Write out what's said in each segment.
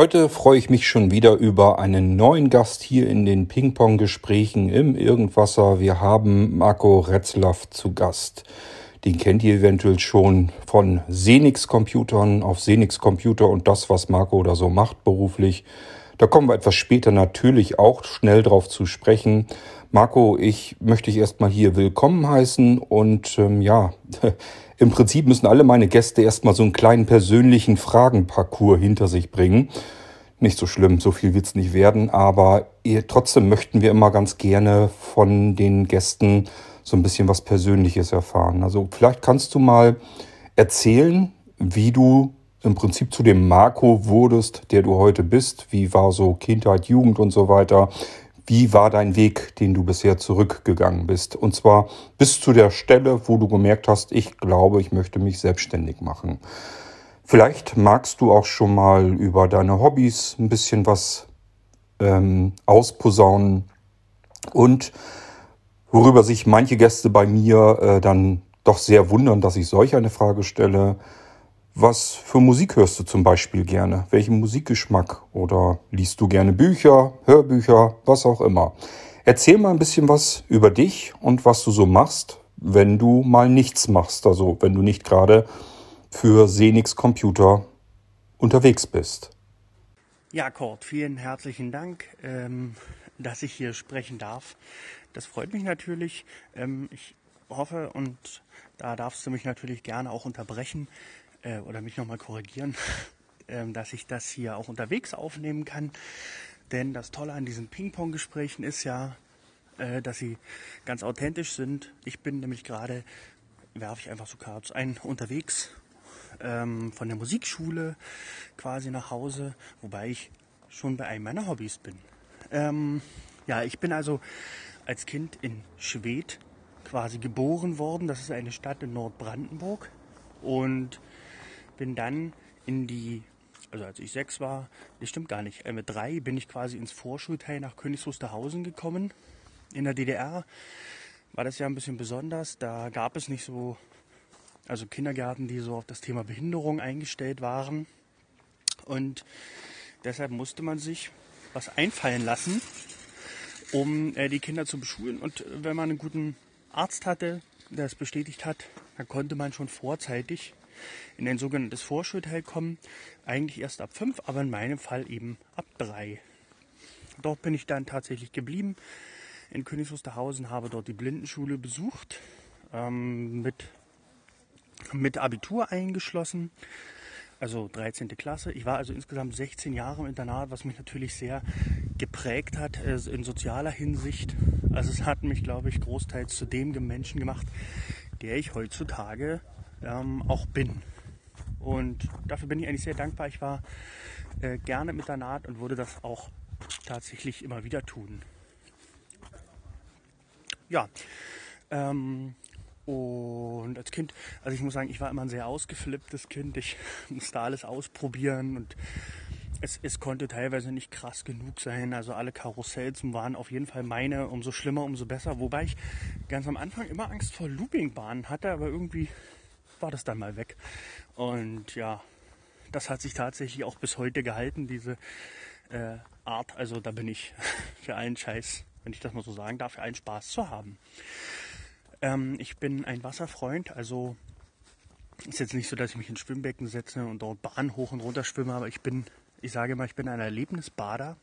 Heute freue ich mich schon wieder über einen neuen Gast hier in den Ping-Pong-Gesprächen im Irgendwasser. Wir haben Marco Retzlaff zu Gast. Den kennt ihr eventuell schon von Senix Computern auf Senix Computer und das, was Marco da so macht beruflich. Da kommen wir etwas später natürlich auch schnell drauf zu sprechen. Marco, ich möchte dich erstmal hier willkommen heißen und ähm, ja, im Prinzip müssen alle meine Gäste erstmal so einen kleinen persönlichen Fragenparcours hinter sich bringen. Nicht so schlimm, so viel wird's nicht werden, aber ihr, trotzdem möchten wir immer ganz gerne von den Gästen so ein bisschen was Persönliches erfahren. Also vielleicht kannst du mal erzählen, wie du im Prinzip zu dem Marco wurdest, der du heute bist. Wie war so Kindheit, Jugend und so weiter? Wie war dein Weg, den du bisher zurückgegangen bist? Und zwar bis zu der Stelle, wo du gemerkt hast, ich glaube, ich möchte mich selbstständig machen. Vielleicht magst du auch schon mal über deine Hobbys ein bisschen was ähm, ausposaunen und worüber sich manche Gäste bei mir äh, dann doch sehr wundern, dass ich solch eine Frage stelle. Was für Musik hörst du zum Beispiel gerne? Welchen Musikgeschmack? Oder liest du gerne Bücher, Hörbücher, was auch immer? Erzähl mal ein bisschen was über dich und was du so machst, wenn du mal nichts machst. Also wenn du nicht gerade für Senix Computer unterwegs bist. Ja, Kurt, vielen herzlichen Dank, ähm, dass ich hier sprechen darf. Das freut mich natürlich. Ähm, ich hoffe, und da darfst du mich natürlich gerne auch unterbrechen, äh, oder mich nochmal korrigieren, äh, dass ich das hier auch unterwegs aufnehmen kann. Denn das Tolle an diesen Ping-Pong-Gesprächen ist ja, äh, dass sie ganz authentisch sind. Ich bin nämlich gerade, werfe ich einfach so Cards ein, unterwegs ähm, von der Musikschule quasi nach Hause, wobei ich schon bei einem meiner Hobbys bin. Ähm, ja, ich bin also als Kind in Schwedt quasi geboren worden. Das ist eine Stadt in Nordbrandenburg. Und bin dann in die, also als ich sechs war, das stimmt gar nicht, äh, mit drei bin ich quasi ins Vorschulteil nach Königs Wusterhausen gekommen. In der DDR war das ja ein bisschen besonders. Da gab es nicht so, also Kindergärten, die so auf das Thema Behinderung eingestellt waren. Und deshalb musste man sich was einfallen lassen, um äh, die Kinder zu beschulen. Und wenn man einen guten Arzt hatte, der es bestätigt hat, dann konnte man schon vorzeitig in ein sogenanntes Vorschulteil kommen. Eigentlich erst ab fünf, aber in meinem Fall eben ab drei. Dort bin ich dann tatsächlich geblieben in Königs Wusterhausen, habe dort die Blindenschule besucht, ähm, mit, mit Abitur eingeschlossen, also 13. Klasse. Ich war also insgesamt 16 Jahre im Internat, was mich natürlich sehr geprägt hat äh, in sozialer Hinsicht. Also es hat mich, glaube ich, großteils zu dem Menschen gemacht, der ich heutzutage ähm, auch bin. Und dafür bin ich eigentlich sehr dankbar. Ich war äh, gerne mit der Naht und würde das auch tatsächlich immer wieder tun. Ja, ähm, und als Kind, also ich muss sagen, ich war immer ein sehr ausgeflipptes Kind. Ich musste alles ausprobieren und es, es konnte teilweise nicht krass genug sein. Also alle Karussells waren auf jeden Fall meine, umso schlimmer, umso besser. Wobei ich ganz am Anfang immer Angst vor Loopingbahnen hatte, aber irgendwie war das dann mal weg. Und ja, das hat sich tatsächlich auch bis heute gehalten, diese äh, Art. Also da bin ich für allen Scheiß, wenn ich das mal so sagen darf, für allen Spaß zu haben. Ähm, ich bin ein Wasserfreund, also ist jetzt nicht so, dass ich mich ins Schwimmbecken setze und dort Bahn hoch und runter schwimme, aber ich bin, ich sage mal, ich bin ein Erlebnisbader.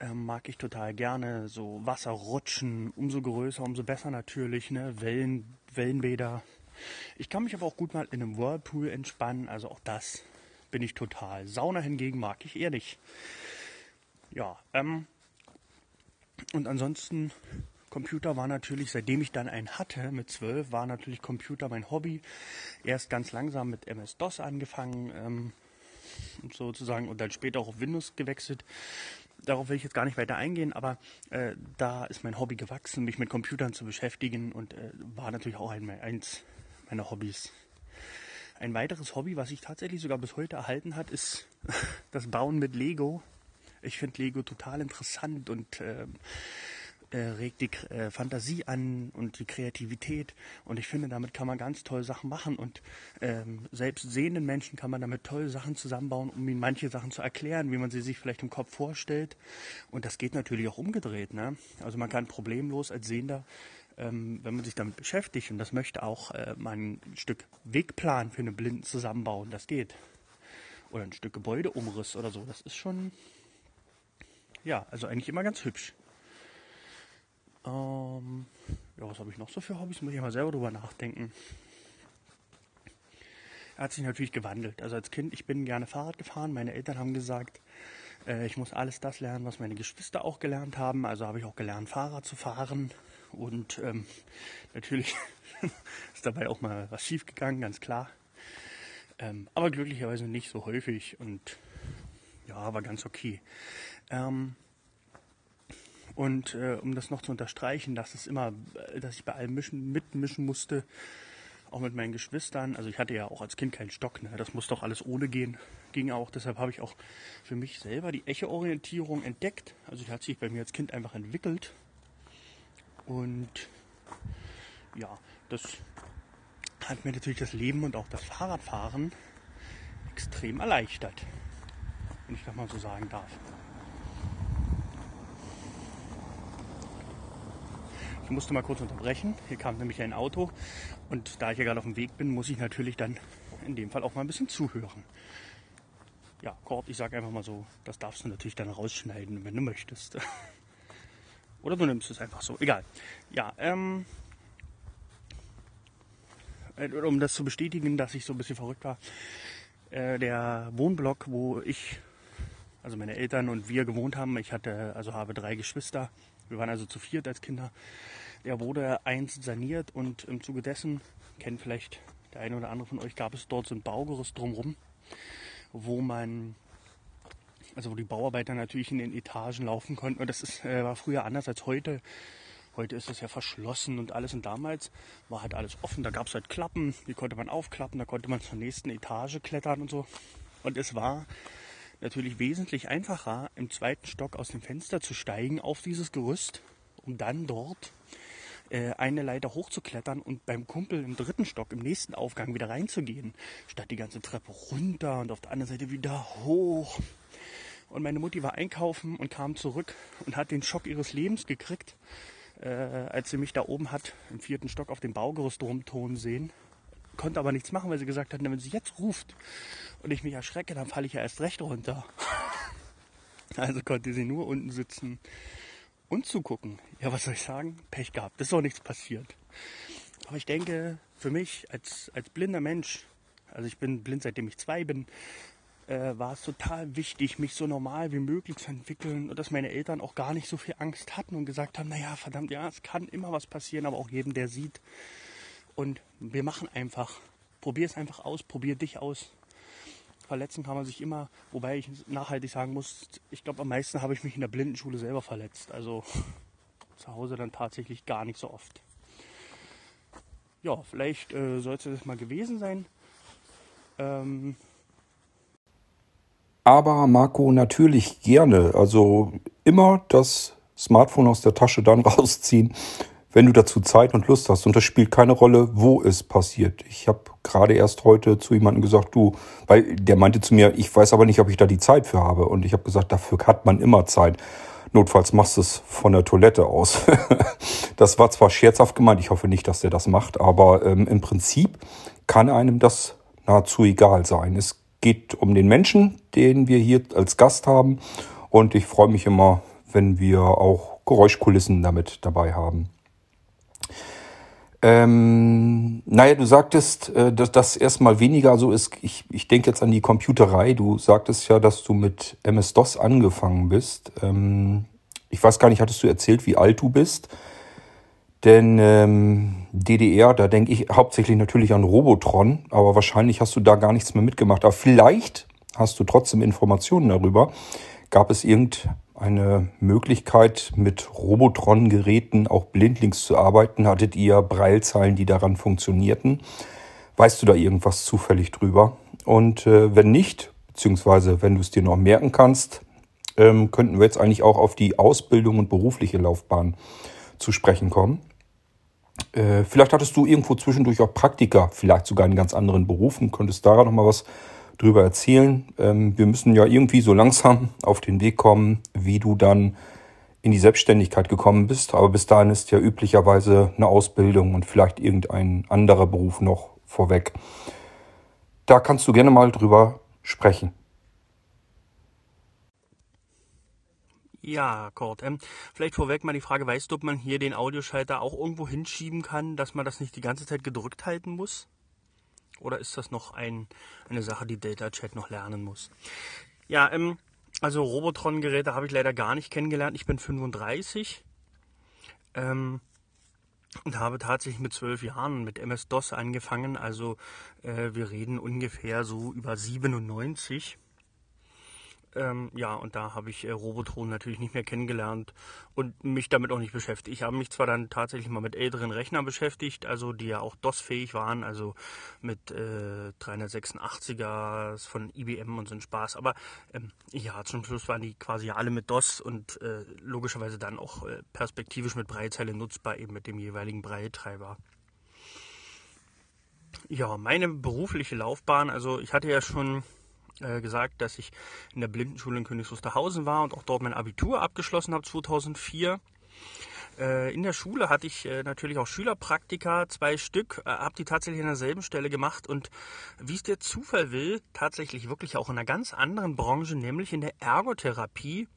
Ähm, mag ich total gerne. So Wasser rutschen, umso größer, umso besser natürlich. Ne? Wellen, Wellenbäder, ich kann mich aber auch gut mal in einem Whirlpool entspannen, also auch das bin ich total. Sauna hingegen mag ich eher nicht. Ja, ähm, und ansonsten Computer war natürlich, seitdem ich dann einen hatte mit 12, war natürlich Computer mein Hobby. Erst ganz langsam mit MS-DOS angefangen ähm, sozusagen und dann später auch auf Windows gewechselt. Darauf will ich jetzt gar nicht weiter eingehen, aber äh, da ist mein Hobby gewachsen, mich mit Computern zu beschäftigen und äh, war natürlich auch ein, eins meine Hobbys. Ein weiteres Hobby, was sich tatsächlich sogar bis heute erhalten hat, ist das Bauen mit Lego. Ich finde Lego total interessant und äh, äh, regt die äh, Fantasie an und die Kreativität. Und ich finde, damit kann man ganz tolle Sachen machen. Und ähm, selbst sehenden Menschen kann man damit tolle Sachen zusammenbauen, um ihnen manche Sachen zu erklären, wie man sie sich vielleicht im Kopf vorstellt. Und das geht natürlich auch umgedreht. Ne? Also man kann problemlos als Sehender ähm, wenn man sich damit beschäftigt und das möchte auch äh, mal ein Stück Wegplan für einen Blinden zusammenbauen, das geht. Oder ein Stück Gebäudeumriss oder so, das ist schon, ja, also eigentlich immer ganz hübsch. Ähm, ja, was habe ich noch so für Hobbys? Muss ich mal selber drüber nachdenken. Er hat sich natürlich gewandelt. Also als Kind, ich bin gerne Fahrrad gefahren. Meine Eltern haben gesagt, äh, ich muss alles das lernen, was meine Geschwister auch gelernt haben. Also habe ich auch gelernt, Fahrrad zu fahren. Und ähm, natürlich ist dabei auch mal was schief gegangen, ganz klar. Ähm, aber glücklicherweise nicht so häufig und ja, war ganz okay. Ähm, und äh, um das noch zu unterstreichen, dass es immer, äh, dass ich bei allem mischen, mitmischen musste, auch mit meinen Geschwistern. Also ich hatte ja auch als Kind keinen Stock, ne? das muss doch alles ohne gehen. Ging auch, deshalb habe ich auch für mich selber die Echo-Orientierung entdeckt. Also die hat sich bei mir als Kind einfach entwickelt. Und ja, das hat mir natürlich das Leben und auch das Fahrradfahren extrem erleichtert, wenn ich das mal so sagen darf. Ich musste mal kurz unterbrechen. Hier kam nämlich ein Auto und da ich ja gerade auf dem Weg bin, muss ich natürlich dann in dem Fall auch mal ein bisschen zuhören. Ja, Kord, ich sage einfach mal so, das darfst du natürlich dann rausschneiden, wenn du möchtest. Oder du nimmst es einfach so. Egal. Ja, ähm, äh, um das zu bestätigen, dass ich so ein bisschen verrückt war. Äh, der Wohnblock, wo ich, also meine Eltern und wir gewohnt haben, ich hatte, also habe drei Geschwister. Wir waren also zu viert als Kinder. Der wurde einst saniert und im Zuge dessen, kennt vielleicht der eine oder andere von euch, gab es dort so ein Baugerüst drumherum, wo man also wo die Bauarbeiter natürlich in den Etagen laufen konnten. Und das ist, äh, war früher anders als heute. Heute ist das ja verschlossen und alles. Und damals war halt alles offen. Da gab es halt Klappen, die konnte man aufklappen, da konnte man zur nächsten Etage klettern und so. Und es war natürlich wesentlich einfacher, im zweiten Stock aus dem Fenster zu steigen auf dieses Gerüst, um dann dort äh, eine Leiter hochzuklettern und beim Kumpel im dritten Stock, im nächsten Aufgang wieder reinzugehen, statt die ganze Treppe runter und auf der anderen Seite wieder hoch. Und meine Mutti war einkaufen und kam zurück und hat den Schock ihres Lebens gekriegt, äh, als sie mich da oben hat, im vierten Stock auf dem Baugerüst rumtonen sehen. Konnte aber nichts machen, weil sie gesagt hat, wenn sie jetzt ruft und ich mich erschrecke, dann falle ich ja erst recht runter. Also konnte sie nur unten sitzen und zugucken. Ja, was soll ich sagen? Pech gehabt. Das ist auch nichts passiert. Aber ich denke, für mich als, als blinder Mensch, also ich bin blind seitdem ich zwei bin, äh, war es total wichtig, mich so normal wie möglich zu entwickeln und dass meine Eltern auch gar nicht so viel Angst hatten und gesagt haben, naja, verdammt, ja, es kann immer was passieren, aber auch jedem, der sieht. Und wir machen einfach, probier es einfach aus, probier dich aus. Verletzen kann man sich immer, wobei ich nachhaltig sagen muss, ich glaube, am meisten habe ich mich in der Blindenschule selber verletzt. Also zu Hause dann tatsächlich gar nicht so oft. Ja, vielleicht äh, sollte das mal gewesen sein. Ähm, aber Marco natürlich gerne. Also immer das Smartphone aus der Tasche dann rausziehen, wenn du dazu Zeit und Lust hast. Und das spielt keine Rolle, wo es passiert. Ich habe gerade erst heute zu jemandem gesagt, du, weil der meinte zu mir, ich weiß aber nicht, ob ich da die Zeit für habe. Und ich habe gesagt, dafür hat man immer Zeit. Notfalls machst du es von der Toilette aus. das war zwar scherzhaft gemeint, ich hoffe nicht, dass der das macht, aber ähm, im Prinzip kann einem das nahezu egal sein. Es geht um den Menschen, den wir hier als Gast haben. Und ich freue mich immer, wenn wir auch Geräuschkulissen damit dabei haben. Ähm, naja, du sagtest, äh, dass das erstmal weniger so ist. Ich, ich denke jetzt an die Computerei. Du sagtest ja, dass du mit MS-DOS angefangen bist. Ähm, ich weiß gar nicht, hattest du erzählt, wie alt du bist? Denn ähm, DDR, da denke ich hauptsächlich natürlich an Robotron, aber wahrscheinlich hast du da gar nichts mehr mitgemacht. Aber vielleicht hast du trotzdem Informationen darüber. Gab es irgendeine Möglichkeit, mit Robotron-Geräten auch blindlings zu arbeiten? Hattet ihr Breilzeilen, die daran funktionierten? Weißt du da irgendwas zufällig drüber? Und äh, wenn nicht, beziehungsweise wenn du es dir noch merken kannst, ähm, könnten wir jetzt eigentlich auch auf die Ausbildung und berufliche Laufbahn zu sprechen kommen. Äh, vielleicht hattest du irgendwo zwischendurch auch Praktika, vielleicht sogar in ganz anderen Berufen. Könntest daran noch mal was drüber erzählen? Ähm, wir müssen ja irgendwie so langsam auf den Weg kommen, wie du dann in die Selbstständigkeit gekommen bist. Aber bis dahin ist ja üblicherweise eine Ausbildung und vielleicht irgendein anderer Beruf noch vorweg. Da kannst du gerne mal drüber sprechen. Ja, Kurt. Ähm, vielleicht vorweg mal die Frage, weißt du, ob man hier den Audioschalter auch irgendwo hinschieben kann, dass man das nicht die ganze Zeit gedrückt halten muss? Oder ist das noch ein, eine Sache, die Data Chat noch lernen muss? Ja, ähm, also Robotron-Geräte habe ich leider gar nicht kennengelernt. Ich bin 35 ähm, und habe tatsächlich mit zwölf Jahren mit MS-DOS angefangen. Also äh, wir reden ungefähr so über 97. Ähm, ja, und da habe ich äh, Robotron natürlich nicht mehr kennengelernt und mich damit auch nicht beschäftigt. Ich habe mich zwar dann tatsächlich mal mit älteren Rechnern beschäftigt, also die ja auch DOS-fähig waren, also mit äh, 386er von IBM und so ein Spaß. Aber ähm, ja, zum Schluss waren die quasi alle mit DOS und äh, logischerweise dann auch äh, perspektivisch mit Breitzeile nutzbar, eben mit dem jeweiligen Breittreiber. Ja, meine berufliche Laufbahn, also ich hatte ja schon äh, gesagt, dass ich in der Blindenschule in Königs Wusterhausen war und auch dort mein Abitur abgeschlossen habe 2004. Äh, in der Schule hatte ich äh, natürlich auch Schülerpraktika, zwei Stück, habe die tatsächlich an derselben Stelle gemacht und wie es der Zufall will, tatsächlich wirklich auch in einer ganz anderen Branche, nämlich in der Ergotherapie.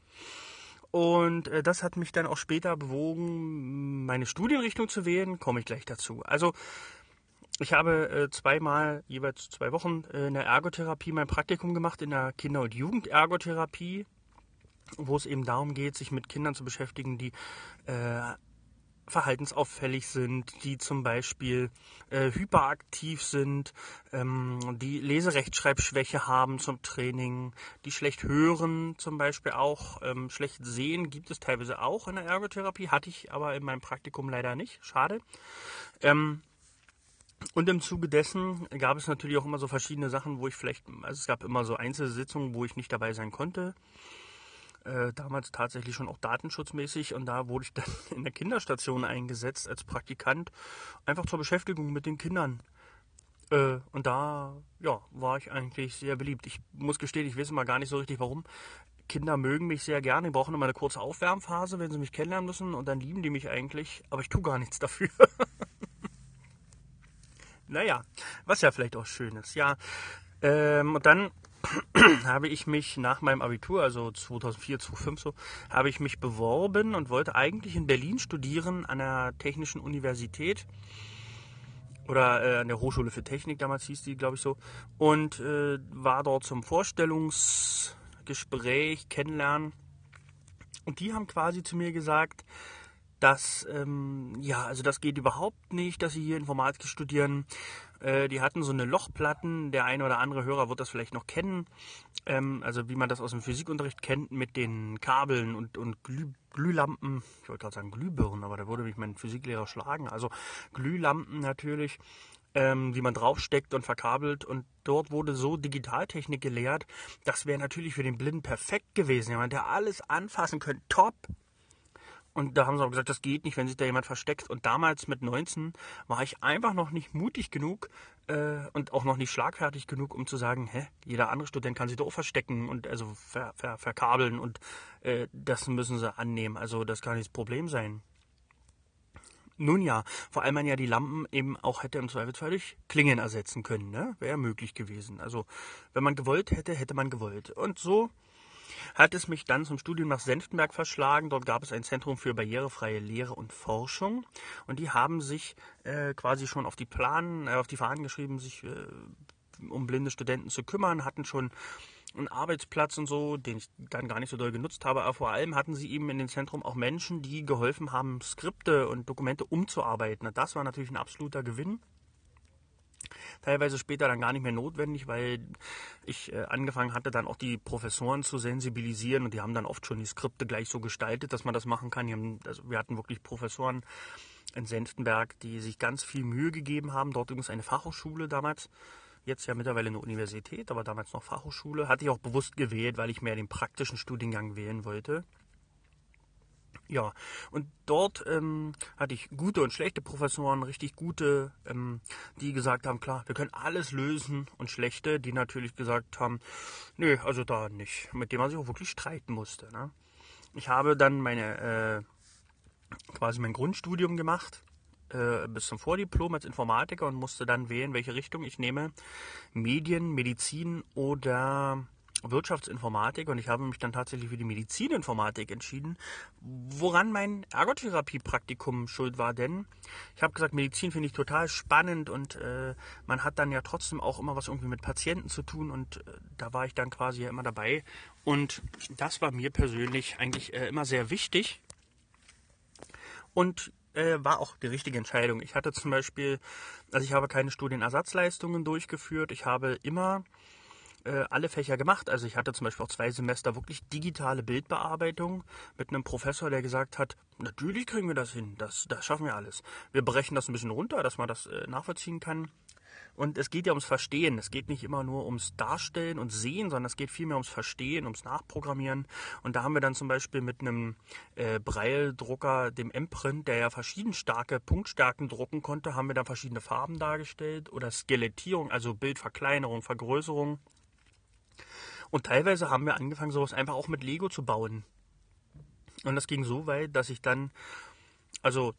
Und das hat mich dann auch später bewogen, meine Studienrichtung zu wählen, komme ich gleich dazu. Also ich habe äh, zweimal, jeweils zwei Wochen, äh, in der Ergotherapie mein Praktikum gemacht, in der Kinder- und Jugendergotherapie, wo es eben darum geht, sich mit Kindern zu beschäftigen, die äh, verhaltensauffällig sind, die zum Beispiel äh, hyperaktiv sind, ähm, die Leserechtschreibschwäche haben zum Training, die schlecht hören zum Beispiel auch, ähm, schlecht sehen gibt es teilweise auch in der Ergotherapie, hatte ich aber in meinem Praktikum leider nicht, schade. Ähm, und im Zuge dessen gab es natürlich auch immer so verschiedene Sachen, wo ich vielleicht, also es gab immer so Einzelsitzungen, wo ich nicht dabei sein konnte. Äh, damals tatsächlich schon auch datenschutzmäßig und da wurde ich dann in der Kinderstation eingesetzt als Praktikant, einfach zur Beschäftigung mit den Kindern. Äh, und da, ja, war ich eigentlich sehr beliebt. Ich muss gestehen, ich weiß immer gar nicht so richtig warum. Kinder mögen mich sehr gerne, die brauchen immer eine kurze Aufwärmphase, wenn sie mich kennenlernen müssen und dann lieben die mich eigentlich, aber ich tue gar nichts dafür. Naja, was ja vielleicht auch schön ist. Ja, ähm, und dann habe ich mich nach meinem Abitur, also 2004, 2005 so, habe ich mich beworben und wollte eigentlich in Berlin studieren an der Technischen Universität oder äh, an der Hochschule für Technik, damals hieß die, glaube ich so, und äh, war dort zum Vorstellungsgespräch, kennenlernen. Und die haben quasi zu mir gesagt, dass, ähm, ja, also das geht überhaupt nicht, dass sie hier Informatik studieren. Äh, die hatten so eine Lochplatten, der eine oder andere Hörer wird das vielleicht noch kennen, ähm, also wie man das aus dem Physikunterricht kennt mit den Kabeln und, und Glüh, Glühlampen, ich wollte gerade sagen Glühbirnen, aber da würde mich mein Physiklehrer schlagen, also Glühlampen natürlich, ähm, wie man draufsteckt und verkabelt. Und dort wurde so Digitaltechnik gelehrt. Das wäre natürlich für den Blinden perfekt gewesen. Jemand, der alles anfassen könnte, top. Und da haben sie auch gesagt, das geht nicht, wenn sich da jemand versteckt. Und damals mit 19 war ich einfach noch nicht mutig genug äh, und auch noch nicht schlagfertig genug, um zu sagen, hä, jeder andere Student kann sich da auch verstecken und also ver, ver, verkabeln und äh, das müssen sie annehmen. Also das kann nicht das Problem sein. Nun ja, vor allem man ja die Lampen eben auch hätte im Zweifelsfall durch Klingen ersetzen können, ne? Wäre möglich gewesen. Also wenn man gewollt hätte, hätte man gewollt. Und so hat es mich dann zum Studium nach Senftenberg verschlagen. Dort gab es ein Zentrum für barrierefreie Lehre und Forschung. Und die haben sich äh, quasi schon auf die Planen, äh, auf die Fahnen geschrieben, sich äh, um blinde Studenten zu kümmern, hatten schon einen Arbeitsplatz und so, den ich dann gar nicht so doll genutzt habe, aber vor allem hatten sie eben in dem Zentrum auch Menschen, die geholfen haben, Skripte und Dokumente umzuarbeiten. Das war natürlich ein absoluter Gewinn teilweise später dann gar nicht mehr notwendig, weil ich äh, angefangen hatte, dann auch die Professoren zu sensibilisieren und die haben dann oft schon die Skripte gleich so gestaltet, dass man das machen kann. Haben, also wir hatten wirklich Professoren in Senftenberg, die sich ganz viel Mühe gegeben haben. Dort übrigens eine Fachhochschule damals, jetzt ja mittlerweile eine Universität, aber damals noch Fachhochschule. Hatte ich auch bewusst gewählt, weil ich mehr den praktischen Studiengang wählen wollte. Ja, und dort ähm, hatte ich gute und schlechte Professoren, richtig gute, ähm, die gesagt haben, klar, wir können alles lösen und schlechte, die natürlich gesagt haben, nö, also da nicht, mit dem man sich auch wirklich streiten musste. Ne? Ich habe dann meine, äh, quasi mein Grundstudium gemacht, äh, bis zum Vordiplom als Informatiker und musste dann wählen, welche Richtung ich nehme, Medien, Medizin oder Wirtschaftsinformatik und ich habe mich dann tatsächlich für die Medizininformatik entschieden, woran mein Ergotherapie-Praktikum schuld war, denn ich habe gesagt, Medizin finde ich total spannend und äh, man hat dann ja trotzdem auch immer was irgendwie mit Patienten zu tun und äh, da war ich dann quasi ja immer dabei. Und das war mir persönlich eigentlich äh, immer sehr wichtig und äh, war auch die richtige Entscheidung. Ich hatte zum Beispiel, also ich habe keine Studienersatzleistungen durchgeführt, ich habe immer äh, alle Fächer gemacht. Also ich hatte zum Beispiel auch zwei Semester wirklich digitale Bildbearbeitung mit einem Professor, der gesagt hat, natürlich kriegen wir das hin, das, das schaffen wir alles. Wir brechen das ein bisschen runter, dass man das äh, nachvollziehen kann. Und es geht ja ums Verstehen. Es geht nicht immer nur ums Darstellen und Sehen, sondern es geht vielmehr ums Verstehen, ums Nachprogrammieren. Und da haben wir dann zum Beispiel mit einem äh, Braille-Drucker, dem M-Print, der ja verschieden starke Punktstärken drucken konnte, haben wir dann verschiedene Farben dargestellt oder Skelettierung, also Bildverkleinerung, Vergrößerung. Und teilweise haben wir angefangen, sowas einfach auch mit Lego zu bauen. Und das ging so weit, dass ich dann, also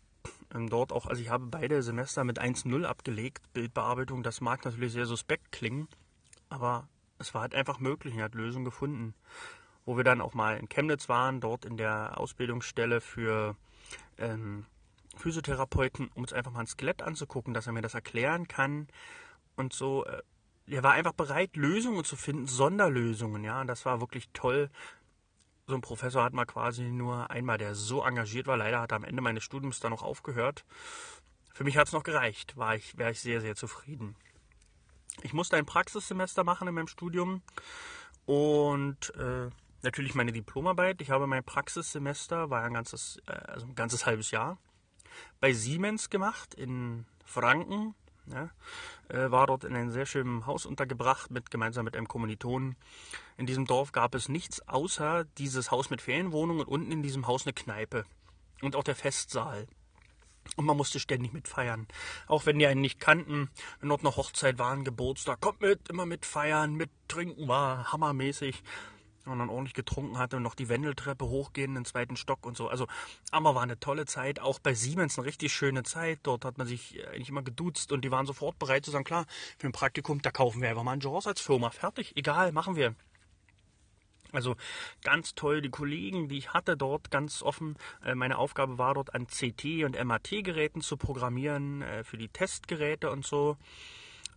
ähm, dort auch, also ich habe beide Semester mit 1.0 abgelegt, Bildbearbeitung. Das mag natürlich sehr suspekt klingen, aber es war halt einfach möglich, ich hat Lösungen gefunden. Wo wir dann auch mal in Chemnitz waren, dort in der Ausbildungsstelle für ähm, Physiotherapeuten, um uns einfach mal ein Skelett anzugucken, dass er mir das erklären kann und so. Äh, er war einfach bereit, Lösungen zu finden, Sonderlösungen, ja. Und das war wirklich toll. So ein Professor hat mal quasi nur einmal, der so engagiert war. Leider hat er am Ende meines Studiums dann noch aufgehört. Für mich hat es noch gereicht, war ich, wäre ich sehr, sehr zufrieden. Ich musste ein Praxissemester machen in meinem Studium und äh, natürlich meine Diplomarbeit. Ich habe mein Praxissemester, war ein ganzes, äh, also ein ganzes halbes Jahr, bei Siemens gemacht in Franken ja, war dort in einem sehr schönen Haus untergebracht, mit, gemeinsam mit einem Kommilitonen. In diesem Dorf gab es nichts außer dieses Haus mit Ferienwohnungen und unten in diesem Haus eine Kneipe. Und auch der Festsaal. Und man musste ständig mitfeiern. Auch wenn die einen nicht kannten, wenn dort noch Hochzeit war, ein Geburtstag, kommt mit, immer mit feiern, mit trinken, war hammermäßig und dann ordentlich getrunken hatte und noch die Wendeltreppe hochgehen, den zweiten Stock und so. Also, aber war eine tolle Zeit. Auch bei Siemens eine richtig schöne Zeit. Dort hat man sich eigentlich immer geduzt und die waren sofort bereit zu sagen, klar, für ein Praktikum, da kaufen wir einfach mal einen Jaws als Firma. Fertig, egal, machen wir. Also ganz toll, die Kollegen, die ich hatte dort, ganz offen. Äh, meine Aufgabe war dort an CT und MAT-Geräten zu programmieren, äh, für die Testgeräte und so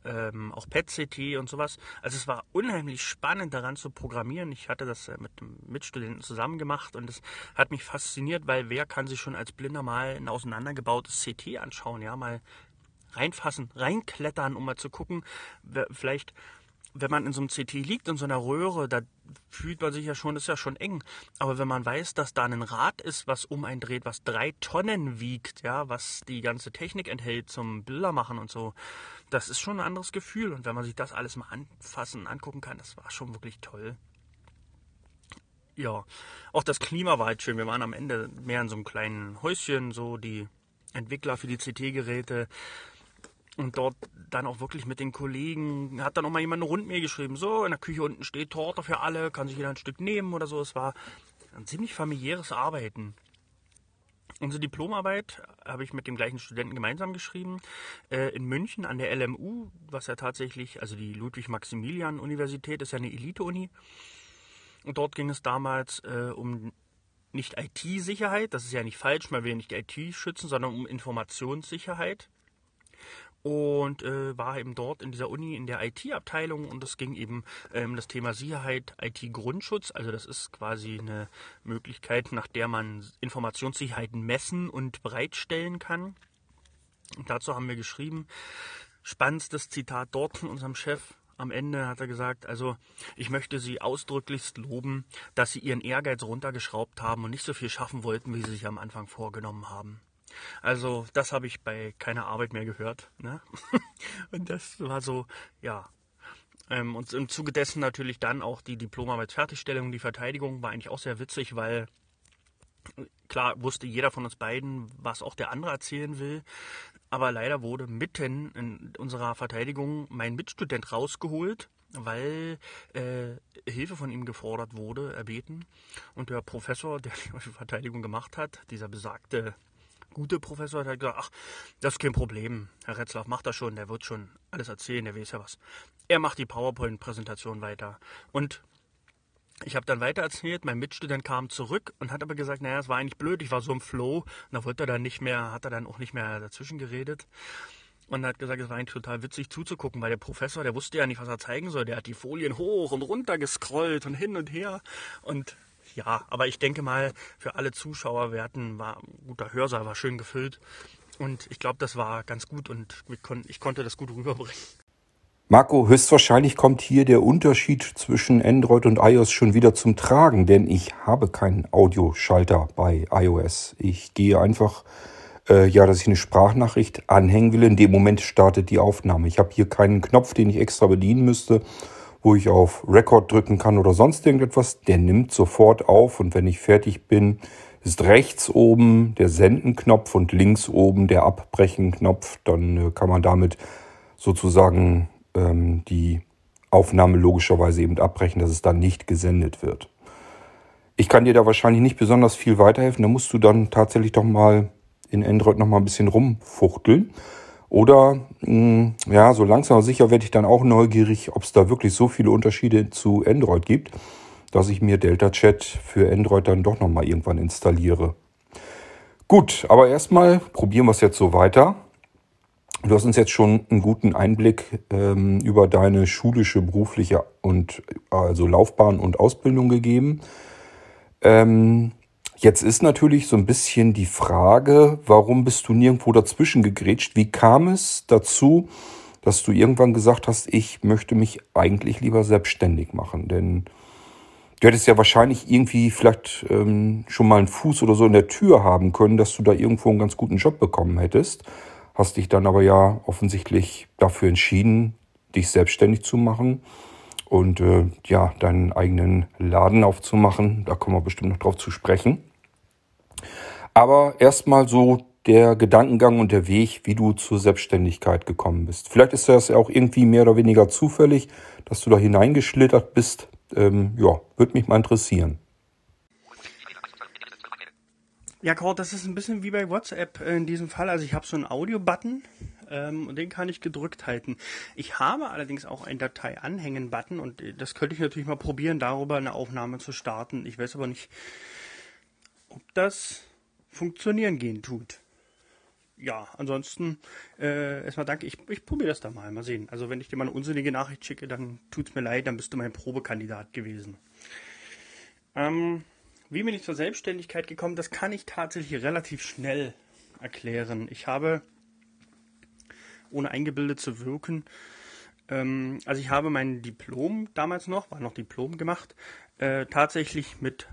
ähm, auch PET-CT und sowas. Also es war unheimlich spannend daran zu programmieren. Ich hatte das äh, mit Mitstudenten zusammen gemacht und es hat mich fasziniert, weil wer kann sich schon als Blinder mal ein auseinandergebautes CT anschauen, ja, mal reinfassen, reinklettern, um mal zu gucken, vielleicht wenn man in so einem CT liegt, in so einer Röhre, da fühlt man sich ja schon, ist ja schon eng. Aber wenn man weiß, dass da ein Rad ist, was um einen dreht, was drei Tonnen wiegt, ja, was die ganze Technik enthält zum Bilder machen und so, das ist schon ein anderes Gefühl. Und wenn man sich das alles mal anfassen, angucken kann, das war schon wirklich toll. Ja, auch das Klima war halt schön. Wir waren am Ende mehr in so einem kleinen Häuschen, so die Entwickler für die CT-Geräte und dort dann auch wirklich mit den Kollegen, hat dann auch mal jemand eine Rundmail geschrieben, so, in der Küche unten steht Torte für alle, kann sich jeder ein Stück nehmen oder so. Es war ein ziemlich familiäres Arbeiten. Unsere Diplomarbeit habe ich mit dem gleichen Studenten gemeinsam geschrieben, äh, in München an der LMU, was ja tatsächlich, also die Ludwig-Maximilian-Universität ist ja eine Elite-Uni. Und dort ging es damals äh, um nicht IT-Sicherheit, das ist ja nicht falsch, man will nicht IT schützen, sondern um Informationssicherheit und äh, war eben dort in dieser Uni in der IT-Abteilung und es ging eben ähm, das Thema Sicherheit, IT-Grundschutz. Also das ist quasi eine Möglichkeit, nach der man Informationssicherheiten messen und bereitstellen kann. Und dazu haben wir geschrieben, spannendstes Zitat dort von unserem Chef. Am Ende hat er gesagt, also ich möchte Sie ausdrücklichst loben, dass Sie Ihren Ehrgeiz runtergeschraubt haben und nicht so viel schaffen wollten, wie Sie sich am Anfang vorgenommen haben. Also das habe ich bei keiner Arbeit mehr gehört. Ne? Und das war so, ja, Ähm, und im Zuge dessen natürlich dann auch die Diplomarbeitsfertigstellung, die Verteidigung war eigentlich auch sehr witzig, weil klar wusste jeder von uns beiden, was auch der andere erzählen will. Aber leider wurde mitten in unserer Verteidigung mein Mitstudent rausgeholt, weil äh, Hilfe von ihm gefordert wurde, erbeten. Und der Professor, der die Verteidigung gemacht hat, dieser besagte gute Professor, hat gesagt, ach, das ist kein Problem. Herr Retzlaff macht das schon, der wird schon alles erzählen, der weiß ja was. Er macht die PowerPoint-Präsentation weiter. Und ich habe dann weiter erzählt, mein Mitstudent kam zurück und hat aber gesagt, naja, es war eigentlich blöd, ich war so im Flow. Und da wollte er dann nicht mehr, hat er dann auch nicht mehr dazwischen geredet. Und hat gesagt, es war eigentlich total witzig zuzugucken, weil der Professor, der wusste ja nicht, was er zeigen soll. Der hat die Folien hoch und runter gescrollt und hin und her. Und ja, aber ich denke mal, für alle Zuschauer, wir hatten, war guter Hörsaal, war schön gefüllt. Und ich glaube, das war ganz gut und ich konnte das gut rüberbringen. Marco, höchstwahrscheinlich kommt hier der Unterschied zwischen Android und iOS schon wieder zum Tragen, denn ich habe keinen Audioschalter bei iOS. Ich gehe einfach, äh, ja, dass ich eine Sprachnachricht anhängen will. In dem Moment startet die Aufnahme. Ich habe hier keinen Knopf, den ich extra bedienen müsste, wo ich auf Record drücken kann oder sonst irgendetwas. Der nimmt sofort auf und wenn ich fertig bin, ist rechts oben der Senden-Knopf und links oben der Abbrechen-Knopf. Dann äh, kann man damit sozusagen ähm, die Aufnahme logischerweise eben abbrechen, dass es dann nicht gesendet wird. Ich kann dir da wahrscheinlich nicht besonders viel weiterhelfen. Da musst du dann tatsächlich doch mal in Android noch mal ein bisschen rumfuchteln. Oder mh, hm, ja, so langsam aber sicher werde ich dann auch neugierig, ob es da wirklich so viele Unterschiede zu Android gibt, dass ich mir Delta Chat für Android dann doch noch mal irgendwann installiere. Gut, aber erstmal probieren wir es jetzt so weiter. Du hast uns jetzt schon einen guten Einblick ähm, über deine schulische, berufliche und also Laufbahn und Ausbildung gegeben. Ähm, jetzt ist natürlich so ein bisschen die Frage, warum bist du nirgendwo dazwischen gegrätscht? Wie kam es dazu, dass du irgendwann gesagt hast, ich möchte mich eigentlich lieber selbstständig machen? Denn du hättest ja wahrscheinlich irgendwie vielleicht ähm, schon mal einen Fuß oder so in der Tür haben können, dass du da irgendwo einen ganz guten Job bekommen hättest hast dich dann aber ja offensichtlich dafür entschieden, dich selbstständig zu machen und äh, ja, deinen eigenen Laden aufzumachen. Da kommen wir bestimmt noch drauf zu sprechen. Aber erstmal so der Gedankengang und der Weg, wie du zur Selbstständigkeit gekommen bist. Vielleicht ist das ja auch irgendwie mehr oder weniger zufällig, dass du da hineingeschlittert bist. Ähm, ja, würde mich mal interessieren. Ja, Kurt, das ist ein bisschen wie bei WhatsApp in diesem Fall. Also ich habe so einen Audio-Button ähm, und den kann ich gedrückt halten. Ich habe allerdings auch einen Datei-Anhängen-Button und äh, das könnte ich natürlich mal probieren, darüber eine Aufnahme zu starten. Ich weiß aber nicht, ob das funktionieren gehen tut. Ja, ansonsten äh, erstmal danke. Ich, ich probiere das da mal. Mal sehen. Also wenn ich dir mal eine unsinnige Nachricht schicke, dann tut's mir leid, dann bist du mein Probekandidat gewesen. Ähm, wie bin ich zur Selbstständigkeit gekommen? Das kann ich tatsächlich relativ schnell erklären. Ich habe, ohne eingebildet zu wirken, ähm, also ich habe mein Diplom damals noch, war noch Diplom gemacht, äh, tatsächlich mit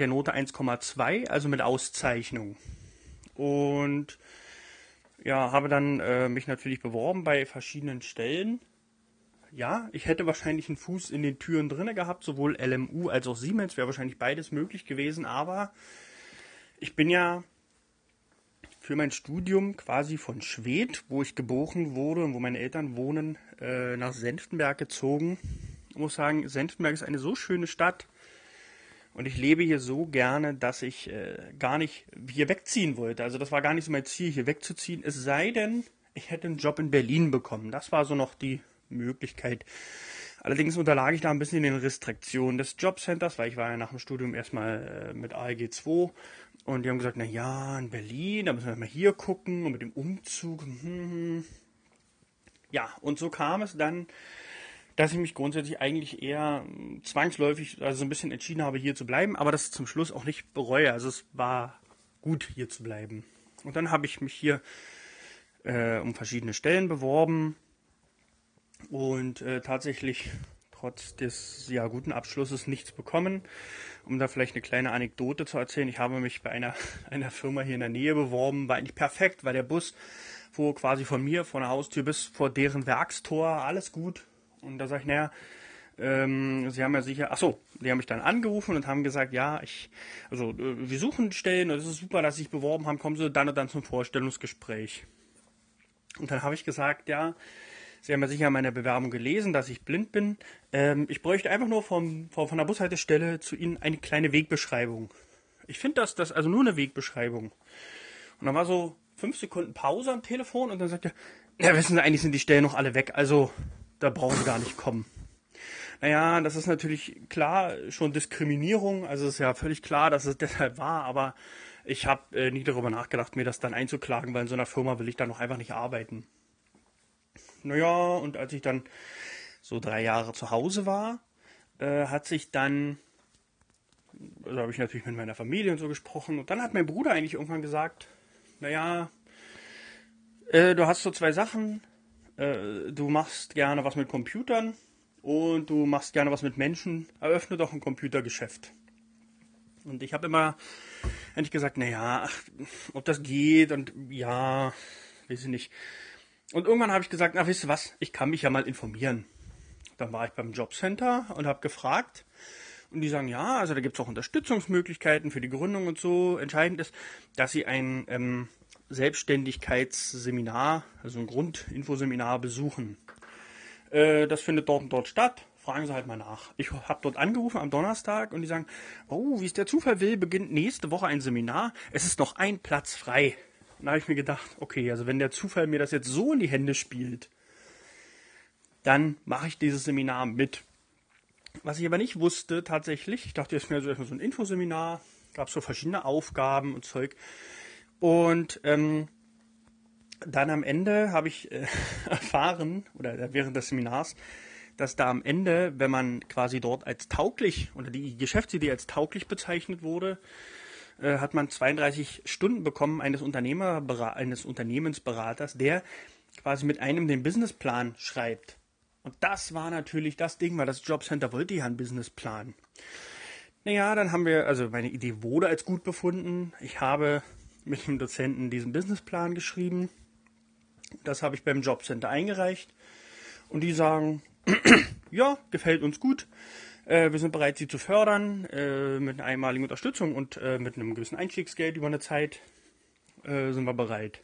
der Note 1,2, also mit Auszeichnung. Und ja, habe dann äh, mich natürlich beworben bei verschiedenen Stellen ja, ich hätte wahrscheinlich einen Fuß in den Türen drinne gehabt, sowohl LMU als auch Siemens, wäre wahrscheinlich beides möglich gewesen, aber ich bin ja für mein Studium quasi von Schwedt, wo ich geboren wurde und wo meine Eltern wohnen, äh, nach Senftenberg gezogen. Ich muss sagen, Senftenberg ist eine so schöne Stadt und ich lebe hier so gerne, dass ich äh, gar nicht hier wegziehen wollte. Also das war gar nicht so mein Ziel, hier wegzuziehen. Es sei denn, ich hätte einen Job in Berlin bekommen. Das war so noch die Möglichkeit. Allerdings unterlag ich da ein bisschen den Restriktionen des Jobcenters, weil ich war ja nach dem Studium erstmal äh, mit ALG 2 und die haben gesagt, na ja, in Berlin, da müssen wir mal hier gucken und mit dem Umzug. Hm, hm, hm. Ja, und so kam es dann, dass ich mich grundsätzlich eigentlich eher zwangsläufig, also so ein bisschen entschieden habe, hier zu bleiben, aber das zum Schluss auch nicht bereue. Also es war gut, hier zu bleiben. Und dann habe ich mich hier äh, um verschiedene Stellen beworben und äh, tatsächlich trotz des ja, guten Abschlusses nichts bekommen. Um da vielleicht eine kleine Anekdote zu erzählen, ich habe mich bei einer, einer Firma hier in der Nähe beworben, war eigentlich perfekt, weil der Bus fuhr quasi von mir, von der Haustür bis vor deren Werkstor, alles gut. Und da sage ich, naja, ähm, sie haben ja sicher, ach so, die haben mich dann angerufen und haben gesagt, ja, ich, also äh, wir suchen Stellen und es ist super, dass Sie sich beworben haben, kommen Sie dann und dann zum Vorstellungsgespräch. Und dann habe ich gesagt, ja, Sie haben ja sicher meine Bewerbung gelesen, dass ich blind bin. Ähm, ich bräuchte einfach nur vom, vom, von der Bushaltestelle zu Ihnen eine kleine Wegbeschreibung. Ich finde das, das also nur eine Wegbeschreibung. Und dann war so fünf Sekunden Pause am Telefon und dann sagt er, ja, wissen Sie, eigentlich sind die Stellen noch alle weg, also da brauchen Sie gar nicht kommen. Naja, das ist natürlich klar schon Diskriminierung, also ist ja völlig klar, dass es deshalb war, aber ich habe äh, nie darüber nachgedacht, mir das dann einzuklagen, weil in so einer Firma will ich dann noch einfach nicht arbeiten. Naja, und als ich dann so drei Jahre zu Hause war, äh, hat sich dann, da also habe ich natürlich mit meiner Familie und so gesprochen, und dann hat mein Bruder eigentlich irgendwann gesagt, naja, äh, du hast so zwei Sachen, äh, du machst gerne was mit Computern und du machst gerne was mit Menschen, eröffne doch ein Computergeschäft. Und ich habe immer eigentlich gesagt, naja, ob das geht und ja, weiß ich nicht. Und irgendwann habe ich gesagt, na, wisst ihr was, ich kann mich ja mal informieren. Dann war ich beim Jobcenter und habe gefragt. Und die sagen, ja, also da gibt es auch Unterstützungsmöglichkeiten für die Gründung und so. Entscheidend ist, dass sie ein ähm, Selbstständigkeitsseminar, also ein Grundinfoseminar besuchen. Äh, das findet dort und dort statt. Fragen Sie halt mal nach. Ich habe dort angerufen am Donnerstag und die sagen, oh, wie es der Zufall will, beginnt nächste Woche ein Seminar. Es ist noch ein Platz frei. Und da habe ich mir gedacht, okay, also wenn der Zufall mir das jetzt so in die Hände spielt, dann mache ich dieses Seminar mit. Was ich aber nicht wusste tatsächlich, ich dachte, jetzt wäre so erstmal so ein Infoseminar, gab so verschiedene Aufgaben und Zeug. Und ähm, dann am Ende habe ich äh, erfahren, oder während des Seminars, dass da am Ende, wenn man quasi dort als tauglich oder die Geschäftsidee als tauglich bezeichnet wurde, äh, hat man 32 Stunden bekommen eines, Unternehmer, eines Unternehmensberaters, der quasi mit einem den Businessplan schreibt. Und das war natürlich das Ding, weil das Jobcenter wollte ja einen Businessplan. Naja, dann haben wir, also meine Idee wurde als gut befunden. Ich habe mit dem Dozenten diesen Businessplan geschrieben. Das habe ich beim Jobcenter eingereicht. Und die sagen, ja, gefällt uns gut. Äh, wir sind bereit, sie zu fördern äh, mit einer einmaligen Unterstützung und äh, mit einem gewissen Einstiegsgeld über eine Zeit äh, sind wir bereit.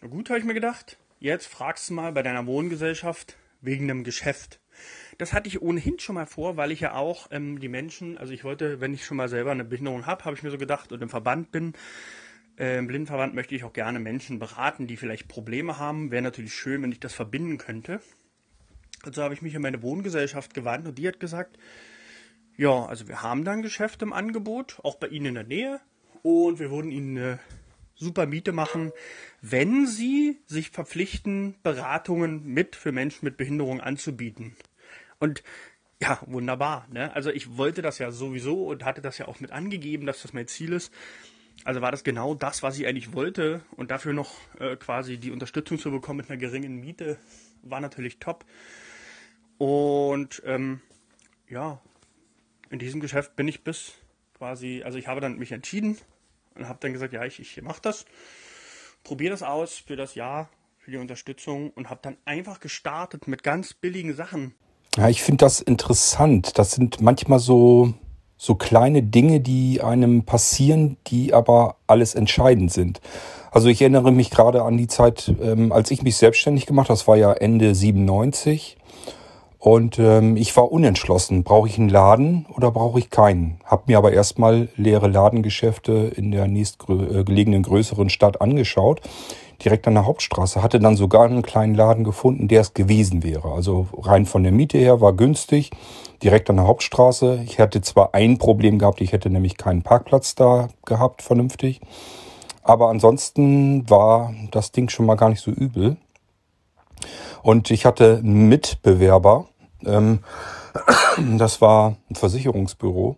Na gut, habe ich mir gedacht. Jetzt fragst du mal bei deiner Wohngesellschaft wegen einem Geschäft. Das hatte ich ohnehin schon mal vor, weil ich ja auch ähm, die Menschen, also ich wollte, wenn ich schon mal selber eine Behinderung habe, habe ich mir so gedacht und im Verband bin, äh, Blindenverband möchte ich auch gerne Menschen beraten, die vielleicht Probleme haben. Wäre natürlich schön, wenn ich das verbinden könnte. Also habe ich mich an meine Wohngesellschaft gewandt und die hat gesagt, ja, also wir haben da ein Geschäft im Angebot, auch bei Ihnen in der Nähe. Und wir würden Ihnen eine super Miete machen, wenn Sie sich verpflichten, Beratungen mit für Menschen mit Behinderung anzubieten. Und ja, wunderbar. Ne? Also ich wollte das ja sowieso und hatte das ja auch mit angegeben, dass das mein Ziel ist. Also war das genau das, was ich eigentlich wollte. Und dafür noch äh, quasi die Unterstützung zu bekommen mit einer geringen Miete, war natürlich top. Und ähm, ja, in diesem Geschäft bin ich bis quasi, also ich habe dann mich entschieden und habe dann gesagt, ja, ich, ich mache das, probiere das aus für das Jahr, für die Unterstützung und habe dann einfach gestartet mit ganz billigen Sachen. Ja, ich finde das interessant. Das sind manchmal so, so kleine Dinge, die einem passieren, die aber alles entscheidend sind. Also ich erinnere mich gerade an die Zeit, ähm, als ich mich selbstständig gemacht habe, das war ja Ende 97. Und ähm, ich war unentschlossen, brauche ich einen Laden oder brauche ich keinen? Hab mir aber erstmal leere Ladengeschäfte in der nächstgelegenen äh, größeren Stadt angeschaut, direkt an der Hauptstraße. Hatte dann sogar einen kleinen Laden gefunden, der es gewesen wäre. Also rein von der Miete her war günstig, direkt an der Hauptstraße. Ich hätte zwar ein Problem gehabt, ich hätte nämlich keinen Parkplatz da gehabt, vernünftig. Aber ansonsten war das Ding schon mal gar nicht so übel. Und ich hatte Mitbewerber. Ähm, das war ein Versicherungsbüro.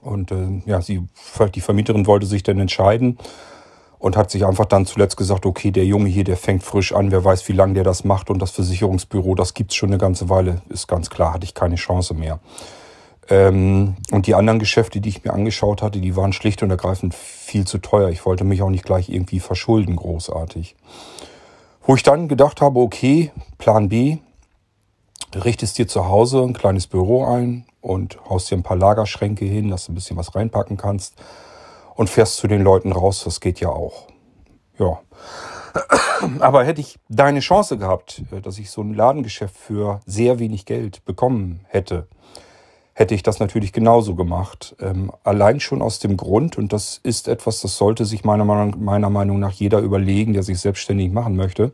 Und äh, ja, sie, die Vermieterin wollte sich dann entscheiden und hat sich einfach dann zuletzt gesagt, okay, der Junge hier, der fängt frisch an, wer weiß, wie lange der das macht und das Versicherungsbüro, das gibt's schon eine ganze Weile, ist ganz klar, hatte ich keine Chance mehr. Ähm, und die anderen Geschäfte, die ich mir angeschaut hatte, die waren schlicht und ergreifend viel zu teuer. Ich wollte mich auch nicht gleich irgendwie verschulden, großartig. Wo ich dann gedacht habe, okay, Plan B, richtest dir zu Hause ein kleines Büro ein und haust dir ein paar Lagerschränke hin, dass du ein bisschen was reinpacken kannst und fährst zu den Leuten raus. Das geht ja auch. Ja. Aber hätte ich deine Chance gehabt, äh, dass ich so ein Ladengeschäft für sehr wenig Geld bekommen hätte, hätte ich das natürlich genauso gemacht. Ähm, allein schon aus dem Grund, und das ist etwas, das sollte sich meiner Meinung, meiner Meinung nach jeder überlegen, der sich selbstständig machen möchte.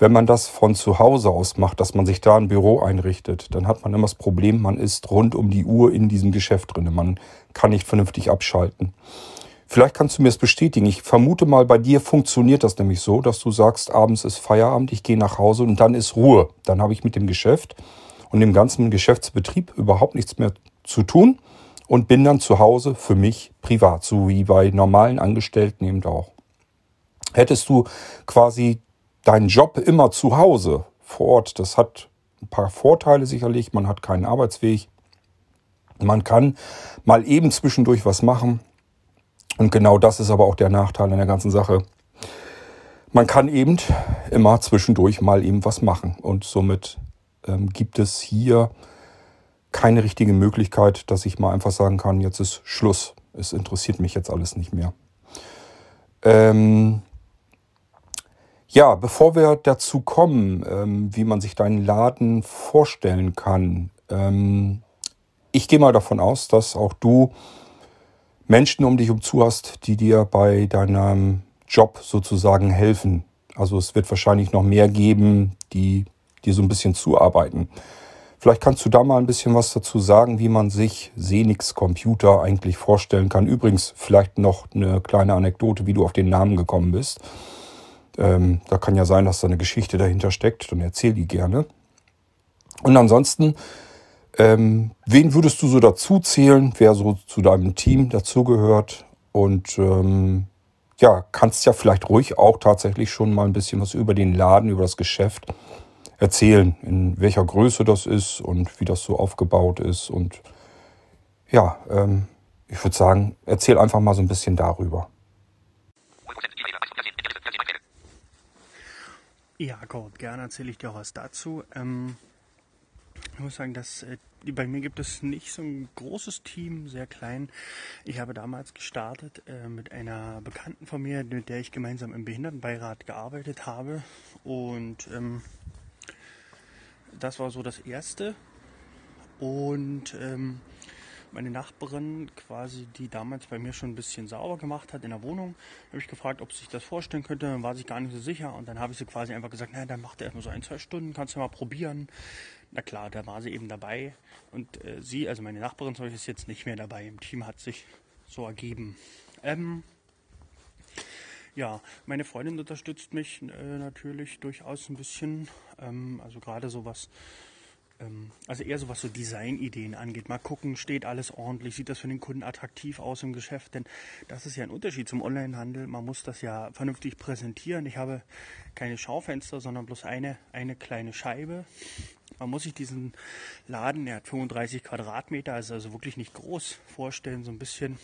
Wenn man das von zu Hause aus macht, dass man sich da ein Büro einrichtet, dann hat man immer das Problem, man ist rund um die Uhr in diesem Geschäft drin. Man kann nicht vernünftig abschalten. Vielleicht kannst du mir es bestätigen. Ich vermute mal, bei dir funktioniert das nämlich so, dass du sagst, abends ist Feierabend, ich gehe nach Hause und dann ist Ruhe. Dann habe ich mit dem Geschäft und dem ganzen Geschäftsbetrieb überhaupt nichts mehr zu tun und bin dann zu Hause für mich privat, so wie bei normalen Angestellten eben auch. Hättest du quasi deinen Job immer zu Hause vor Ort, das hat ein paar Vorteile sicherlich. Man hat keinen Arbeitsweg. Man kann mal eben zwischendurch was machen. Und genau das ist aber auch der Nachteil an der ganzen Sache. Man kann eben immer zwischendurch mal eben was machen. Und somit ähm, gibt es hier keine richtige Möglichkeit, dass ich mal einfach sagen kann, jetzt ist Schluss. Es interessiert mich jetzt alles nicht mehr. Ähm ja, bevor wir dazu kommen, ähm, wie man sich deinen Laden vorstellen kann, ähm, ich gehe mal davon aus, dass auch du Menschen um dich herum zu hast, die dir bei deinem Job sozusagen helfen. Also es wird wahrscheinlich noch mehr geben, die dir so ein bisschen zuarbeiten. Vielleicht kannst du da mal ein bisschen was dazu sagen, wie man sich Senix Computer eigentlich vorstellen kann. Übrigens vielleicht noch eine kleine Anekdote, wie du auf den Namen gekommen bist. Ähm, da kann ja sein, dass da eine Geschichte dahinter steckt. Dann erzähl die gerne. Und ansonsten ähm, wen würdest du so dazu zählen, wer so zu deinem Team dazugehört? Und ähm, ja, kannst ja vielleicht ruhig auch tatsächlich schon mal ein bisschen was über den Laden, über das Geschäft erzählen, in welcher Größe das ist und wie das so aufgebaut ist. Und ja, ähm, ich würde sagen, erzähl einfach mal so ein bisschen darüber. Ja, Gott, gerne erzähle ich dir auch was dazu. Ähm, ich muss sagen, dass äh, bei mir gibt es nicht so ein großes Team, sehr klein. Ich habe damals gestartet äh, mit einer Bekannten von mir, mit der ich gemeinsam im Behindertenbeirat gearbeitet habe. Und ähm, das war so das Erste. Und ähm, meine Nachbarin quasi, die damals bei mir schon ein bisschen sauber gemacht hat in der Wohnung, habe ich gefragt, ob sie sich das vorstellen könnte. Dann war sich gar nicht so sicher und dann habe ich sie quasi einfach gesagt, na, dann macht er erstmal so ein, zwei Stunden, kannst du mal probieren. Na klar, da war sie eben dabei und äh, sie, also meine Nachbarin zum Beispiel, ist jetzt nicht mehr dabei. Im Team hat sich so ergeben. Ähm, ja, meine Freundin unterstützt mich äh, natürlich durchaus ein bisschen. Ähm, also gerade so was also eher so was so Designideen angeht. Mal gucken, steht alles ordentlich, sieht das für den Kunden attraktiv aus im Geschäft, denn das ist ja ein Unterschied zum Onlinehandel. Man muss das ja vernünftig präsentieren. Ich habe keine Schaufenster, sondern bloß eine, eine kleine Scheibe. Man muss sich diesen Laden, der hat 35 Quadratmeter, ist also wirklich nicht groß, vorstellen, so ein bisschen.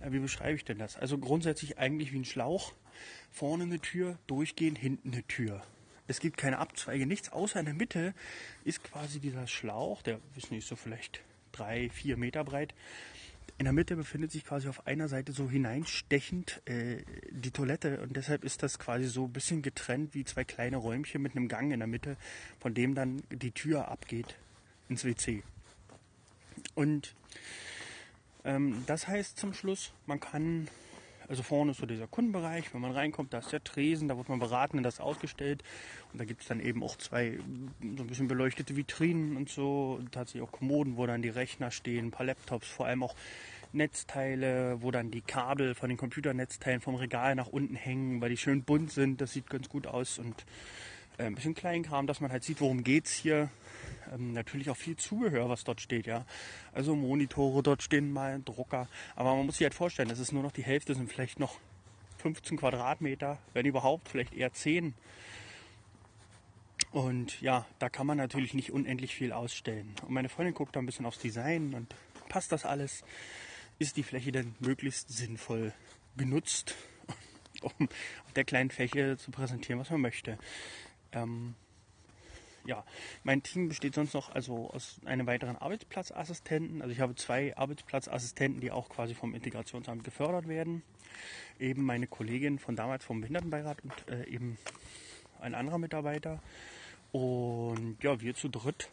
Äh, wie beschreibe ich denn das? Also grundsätzlich eigentlich wie ein Schlauch. Vorne eine Tür, durchgehend, hinten eine Tür. Es gibt keine Abzweige, nichts außer in der Mitte ist quasi dieser Schlauch, der ist nicht so vielleicht drei, vier Meter breit. In der Mitte befindet sich quasi auf einer Seite so hineinstechend äh, die Toilette und deshalb ist das quasi so ein bisschen getrennt wie zwei kleine Räumchen mit einem Gang in der Mitte, von dem dann die Tür abgeht ins WC. Und ähm, das heißt zum Schluss, man kann also vorne ist so dieser Kundenbereich, wenn man reinkommt, da ist der Tresen, da wird man beraten und das ausgestellt. Und da gibt es dann eben auch zwei so ein bisschen beleuchtete Vitrinen und so. Und tatsächlich auch Kommoden, wo dann die Rechner stehen, ein paar Laptops, vor allem auch Netzteile, wo dann die Kabel von den Computernetzteilen vom Regal nach unten hängen, weil die schön bunt sind. Das sieht ganz gut aus und ein bisschen Kleinkram, dass man halt sieht, worum geht's hier. Ähm, natürlich auch viel Zubehör, was dort steht, ja. Also Monitore, dort stehen mal ein Drucker. Aber man muss sich halt vorstellen, das ist nur noch die Hälfte, sind vielleicht noch 15 Quadratmeter, wenn überhaupt, vielleicht eher 10. Und ja, da kann man natürlich nicht unendlich viel ausstellen. Und meine Freundin guckt da ein bisschen aufs Design und passt das alles? Ist die Fläche denn möglichst sinnvoll genutzt, um auf der kleinen Fläche zu präsentieren, was man möchte? Ähm, ja, mein Team besteht sonst noch also aus einem weiteren Arbeitsplatzassistenten. Also ich habe zwei Arbeitsplatzassistenten, die auch quasi vom Integrationsamt gefördert werden. Eben meine Kollegin von damals vom Behindertenbeirat und äh, eben ein anderer Mitarbeiter. Und ja, wir zu dritt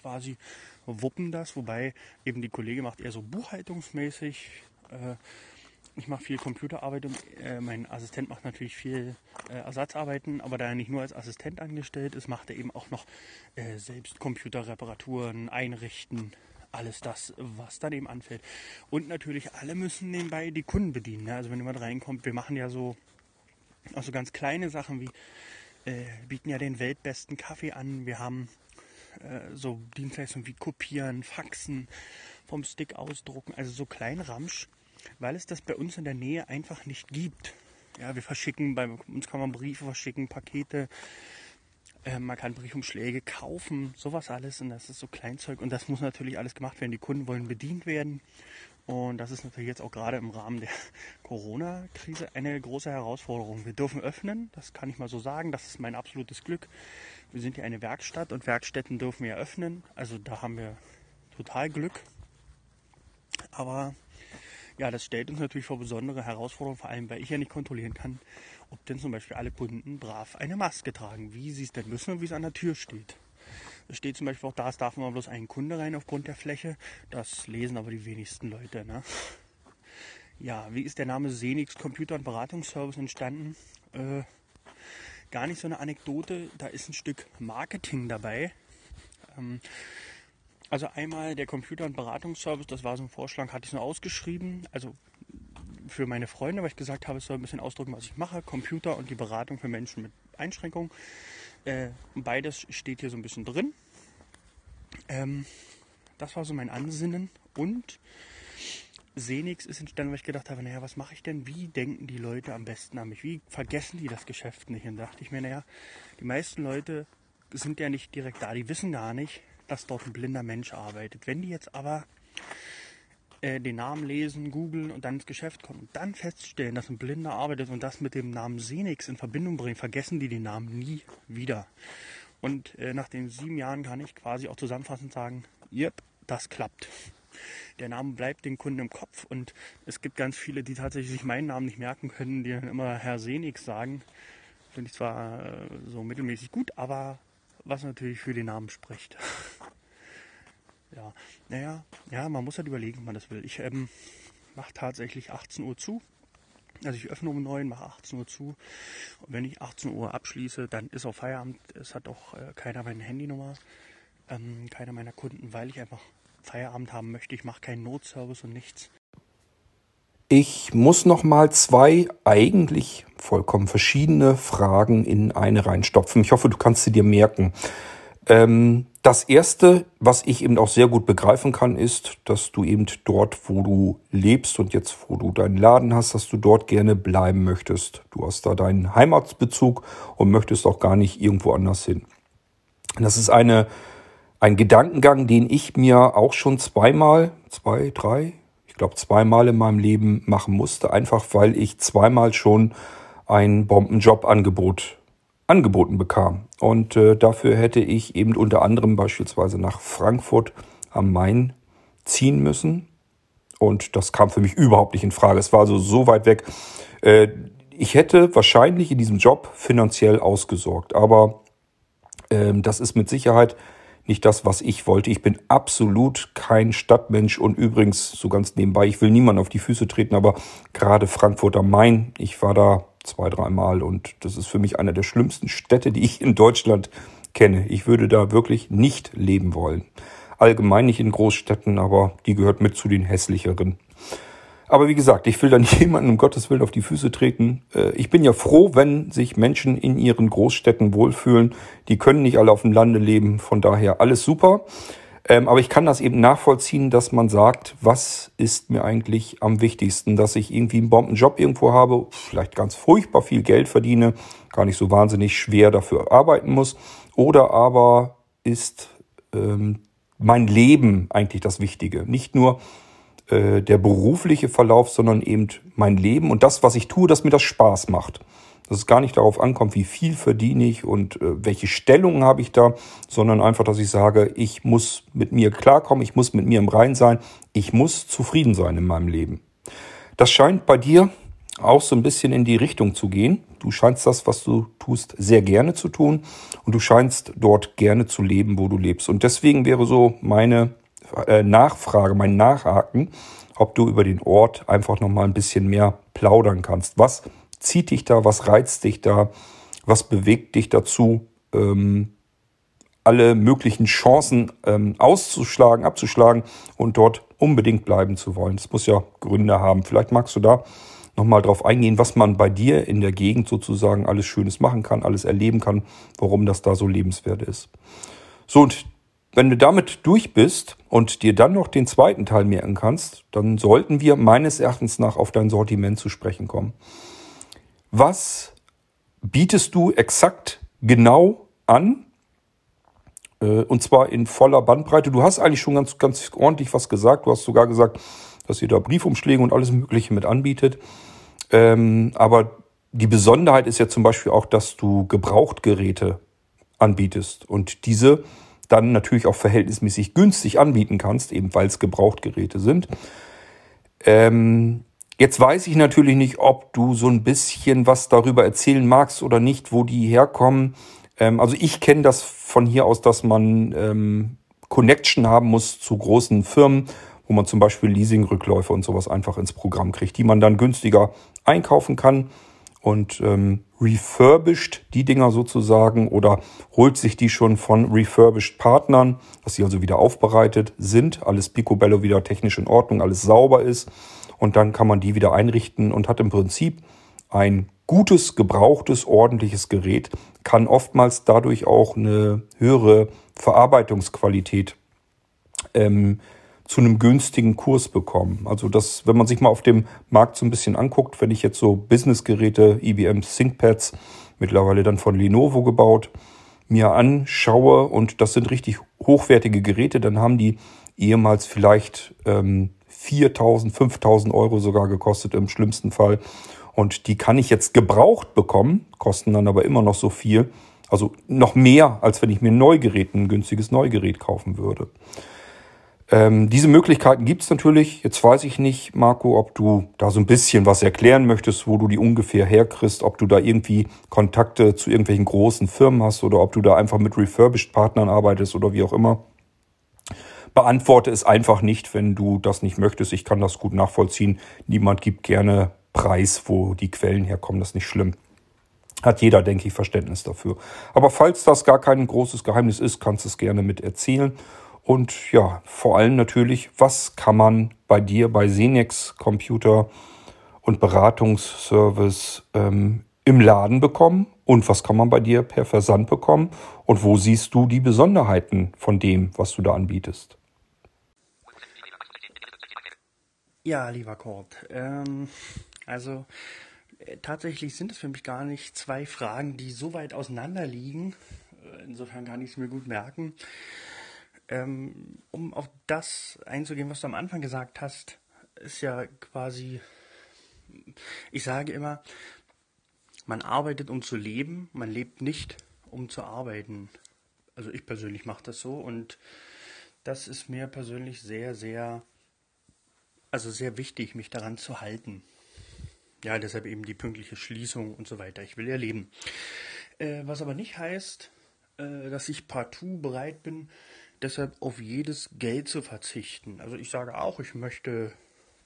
quasi wuppen das, wobei eben die Kollege macht eher so buchhaltungsmäßig. Äh, ich mache viel Computerarbeit und äh, mein Assistent macht natürlich viel äh, Ersatzarbeiten, aber da er nicht nur als Assistent angestellt ist, macht er eben auch noch äh, selbst Computerreparaturen, einrichten, alles das, was dann eben anfällt. Und natürlich alle müssen nebenbei die Kunden bedienen. Ne? Also wenn jemand reinkommt, wir machen ja so auch so ganz kleine Sachen wie äh, bieten ja den weltbesten Kaffee an. Wir haben äh, so Dienstleistungen wie Kopieren, Faxen, vom Stick ausdrucken, also so klein Ramsch weil es das bei uns in der Nähe einfach nicht gibt. Ja, wir verschicken, bei uns kann man Briefe verschicken, Pakete, äh, man kann Briefumschläge kaufen, sowas alles und das ist so Kleinzeug und das muss natürlich alles gemacht werden. Die Kunden wollen bedient werden und das ist natürlich jetzt auch gerade im Rahmen der Corona-Krise eine große Herausforderung. Wir dürfen öffnen, das kann ich mal so sagen, das ist mein absolutes Glück. Wir sind ja eine Werkstatt und Werkstätten dürfen wir öffnen, also da haben wir total Glück. Aber ja, das stellt uns natürlich vor besondere Herausforderungen, vor allem weil ich ja nicht kontrollieren kann, ob denn zum Beispiel alle Kunden brav eine Maske tragen, wie sie es denn müssen und wie es an der Tür steht. Es steht zum Beispiel auch da, es darf immer bloß ein Kunde rein aufgrund der Fläche. Das lesen aber die wenigsten Leute. Ne? Ja, wie ist der Name Senix Computer- und Beratungsservice entstanden? Äh, gar nicht so eine Anekdote, da ist ein Stück Marketing dabei. Ähm, also einmal der Computer- und Beratungsservice, das war so ein Vorschlag, hatte ich nur ausgeschrieben. Also für meine Freunde, weil ich gesagt habe, es soll ein bisschen ausdrücken, was ich mache. Computer und die Beratung für Menschen mit Einschränkungen. Äh, beides steht hier so ein bisschen drin. Ähm, das war so mein Ansinnen. Und Senix ist entstanden, weil ich gedacht habe, naja, was mache ich denn? Wie denken die Leute am besten an mich? Wie vergessen die das Geschäft nicht? Und dachte ich mir, naja, die meisten Leute sind ja nicht direkt da, die wissen gar nicht, dass dort ein blinder Mensch arbeitet. Wenn die jetzt aber äh, den Namen lesen, googeln und dann ins Geschäft kommen und dann feststellen, dass ein Blinder arbeitet und das mit dem Namen Senix in Verbindung bringen, vergessen die den Namen nie wieder. Und äh, nach den sieben Jahren kann ich quasi auch zusammenfassend sagen, yep, das klappt. Der Name bleibt den Kunden im Kopf und es gibt ganz viele, die tatsächlich sich meinen Namen nicht merken können, die dann immer Herr Senix sagen. Finde ich zwar äh, so mittelmäßig gut, aber was natürlich für den Namen spricht. ja, naja, ja, man muss halt überlegen, ob man das will. Ich ähm, mache tatsächlich 18 Uhr zu. Also ich öffne um 9, mache 18 Uhr zu. Und wenn ich 18 Uhr abschließe, dann ist auch Feierabend. Es hat auch äh, keiner meine Handynummer, ähm, keiner meiner Kunden, weil ich einfach Feierabend haben möchte. Ich mache keinen Notservice und nichts. Ich muss noch mal zwei eigentlich vollkommen verschiedene Fragen in eine reinstopfen. Ich hoffe, du kannst sie dir merken. Ähm, das erste, was ich eben auch sehr gut begreifen kann, ist, dass du eben dort, wo du lebst und jetzt, wo du deinen Laden hast, dass du dort gerne bleiben möchtest. Du hast da deinen Heimatsbezug und möchtest auch gar nicht irgendwo anders hin. Das ist eine, ein Gedankengang, den ich mir auch schon zweimal, zwei, drei, ich glaube, zweimal in meinem Leben machen musste, einfach weil ich zweimal schon ein Bombenjobangebot angeboten bekam. Und äh, dafür hätte ich eben unter anderem beispielsweise nach Frankfurt am Main ziehen müssen. Und das kam für mich überhaupt nicht in Frage. Es war also so weit weg. Äh, ich hätte wahrscheinlich in diesem Job finanziell ausgesorgt. Aber äh, das ist mit Sicherheit nicht das, was ich wollte. Ich bin absolut kein Stadtmensch und übrigens so ganz nebenbei, ich will niemanden auf die Füße treten, aber gerade Frankfurt am Main, ich war da zwei, dreimal und das ist für mich eine der schlimmsten Städte, die ich in Deutschland kenne. Ich würde da wirklich nicht leben wollen. Allgemein nicht in Großstädten, aber die gehört mit zu den hässlicheren. Aber wie gesagt, ich will da nicht jemanden um Gottes Willen auf die Füße treten. Äh, ich bin ja froh, wenn sich Menschen in ihren Großstädten wohlfühlen. Die können nicht alle auf dem Lande leben, von daher alles super. Ähm, aber ich kann das eben nachvollziehen, dass man sagt, was ist mir eigentlich am wichtigsten, dass ich irgendwie einen Bombenjob irgendwo habe, vielleicht ganz furchtbar viel Geld verdiene, gar nicht so wahnsinnig schwer dafür arbeiten muss, oder aber ist ähm, mein Leben eigentlich das Wichtige. Nicht nur äh, der berufliche Verlauf, sondern eben mein Leben und das, was ich tue, dass mir das Spaß macht. dass es gar nicht darauf ankommt, wie viel verdiene ich und äh, welche Stellung habe ich da, sondern einfach, dass ich sage, ich muss mit mir klarkommen, ich muss mit mir im Rein sein, ich muss zufrieden sein in meinem Leben. Das scheint bei dir auch so ein bisschen in die Richtung zu gehen. Du scheinst das, was du tust, sehr gerne zu tun und du scheinst dort gerne zu leben, wo du lebst. Und deswegen wäre so meine äh, Nachfrage, mein Nachhaken, ob du über den Ort einfach noch mal ein bisschen mehr plaudern kannst. Was zieht dich da? Was reizt dich da? Was bewegt dich dazu, ähm, alle möglichen Chancen ähm, auszuschlagen, abzuschlagen und dort unbedingt bleiben zu wollen? Das muss ja Gründe haben. Vielleicht magst du da nochmal drauf eingehen, was man bei dir in der Gegend sozusagen alles Schönes machen kann, alles erleben kann, warum das da so lebenswert ist. So, und wenn du damit durch bist und dir dann noch den zweiten Teil merken kannst, dann sollten wir meines Erachtens nach auf dein Sortiment zu sprechen kommen. Was bietest du exakt genau an? Äh, und zwar in voller Bandbreite. Du hast eigentlich schon ganz, ganz ordentlich was gesagt. Du hast sogar gesagt, dass ihr da Briefumschläge und alles Mögliche mit anbietet. Ähm, aber die Besonderheit ist ja zum Beispiel auch, dass du Gebrauchtgeräte anbietest und diese dann natürlich auch verhältnismäßig günstig anbieten kannst, eben weil es Gebrauchtgeräte sind. Ähm, jetzt weiß ich natürlich nicht, ob du so ein bisschen was darüber erzählen magst oder nicht, wo die herkommen. Ähm, also ich kenne das von hier aus, dass man ähm, Connection haben muss zu großen Firmen, wo man zum Beispiel Leasingrückläufe und sowas einfach ins Programm kriegt, die man dann günstiger einkaufen kann und ähm, refurbished die Dinger sozusagen oder holt sich die schon von refurbished Partnern, dass sie also wieder aufbereitet sind, alles picobello wieder technisch in Ordnung, alles sauber ist und dann kann man die wieder einrichten und hat im Prinzip ein gutes, gebrauchtes, ordentliches Gerät, kann oftmals dadurch auch eine höhere Verarbeitungsqualität ähm, zu einem günstigen Kurs bekommen. Also das, wenn man sich mal auf dem Markt so ein bisschen anguckt, wenn ich jetzt so Businessgeräte, IBM ThinkPads, mittlerweile dann von Lenovo gebaut, mir anschaue und das sind richtig hochwertige Geräte, dann haben die ehemals vielleicht ähm, 4.000, 5.000 Euro sogar gekostet im schlimmsten Fall. Und die kann ich jetzt gebraucht bekommen, kosten dann aber immer noch so viel. Also noch mehr, als wenn ich mir ein Neugerät, ein günstiges Neugerät kaufen würde. Ähm, diese Möglichkeiten gibt es natürlich. Jetzt weiß ich nicht, Marco, ob du da so ein bisschen was erklären möchtest, wo du die ungefähr herkriegst, ob du da irgendwie Kontakte zu irgendwelchen großen Firmen hast oder ob du da einfach mit Refurbished-Partnern arbeitest oder wie auch immer. Beantworte es einfach nicht, wenn du das nicht möchtest. Ich kann das gut nachvollziehen. Niemand gibt gerne Preis, wo die Quellen herkommen. Das ist nicht schlimm. Hat jeder, denke ich, Verständnis dafür. Aber falls das gar kein großes Geheimnis ist, kannst du es gerne mit erzählen. Und ja, vor allem natürlich, was kann man bei dir bei Senex Computer und Beratungsservice ähm, im Laden bekommen und was kann man bei dir per Versand bekommen und wo siehst du die Besonderheiten von dem, was du da anbietest? Ja, lieber Kurt, ähm, also äh, tatsächlich sind es für mich gar nicht zwei Fragen, die so weit auseinander liegen. Äh, insofern kann ich es mir gut merken. Ähm, um auf das einzugehen, was du am Anfang gesagt hast, ist ja quasi, ich sage immer, man arbeitet, um zu leben, man lebt nicht, um zu arbeiten. Also ich persönlich mache das so und das ist mir persönlich sehr, sehr, also sehr wichtig, mich daran zu halten. Ja, deshalb eben die pünktliche Schließung und so weiter. Ich will ja leben. Äh, was aber nicht heißt, äh, dass ich partout bereit bin, deshalb auf jedes Geld zu verzichten. Also ich sage auch, ich möchte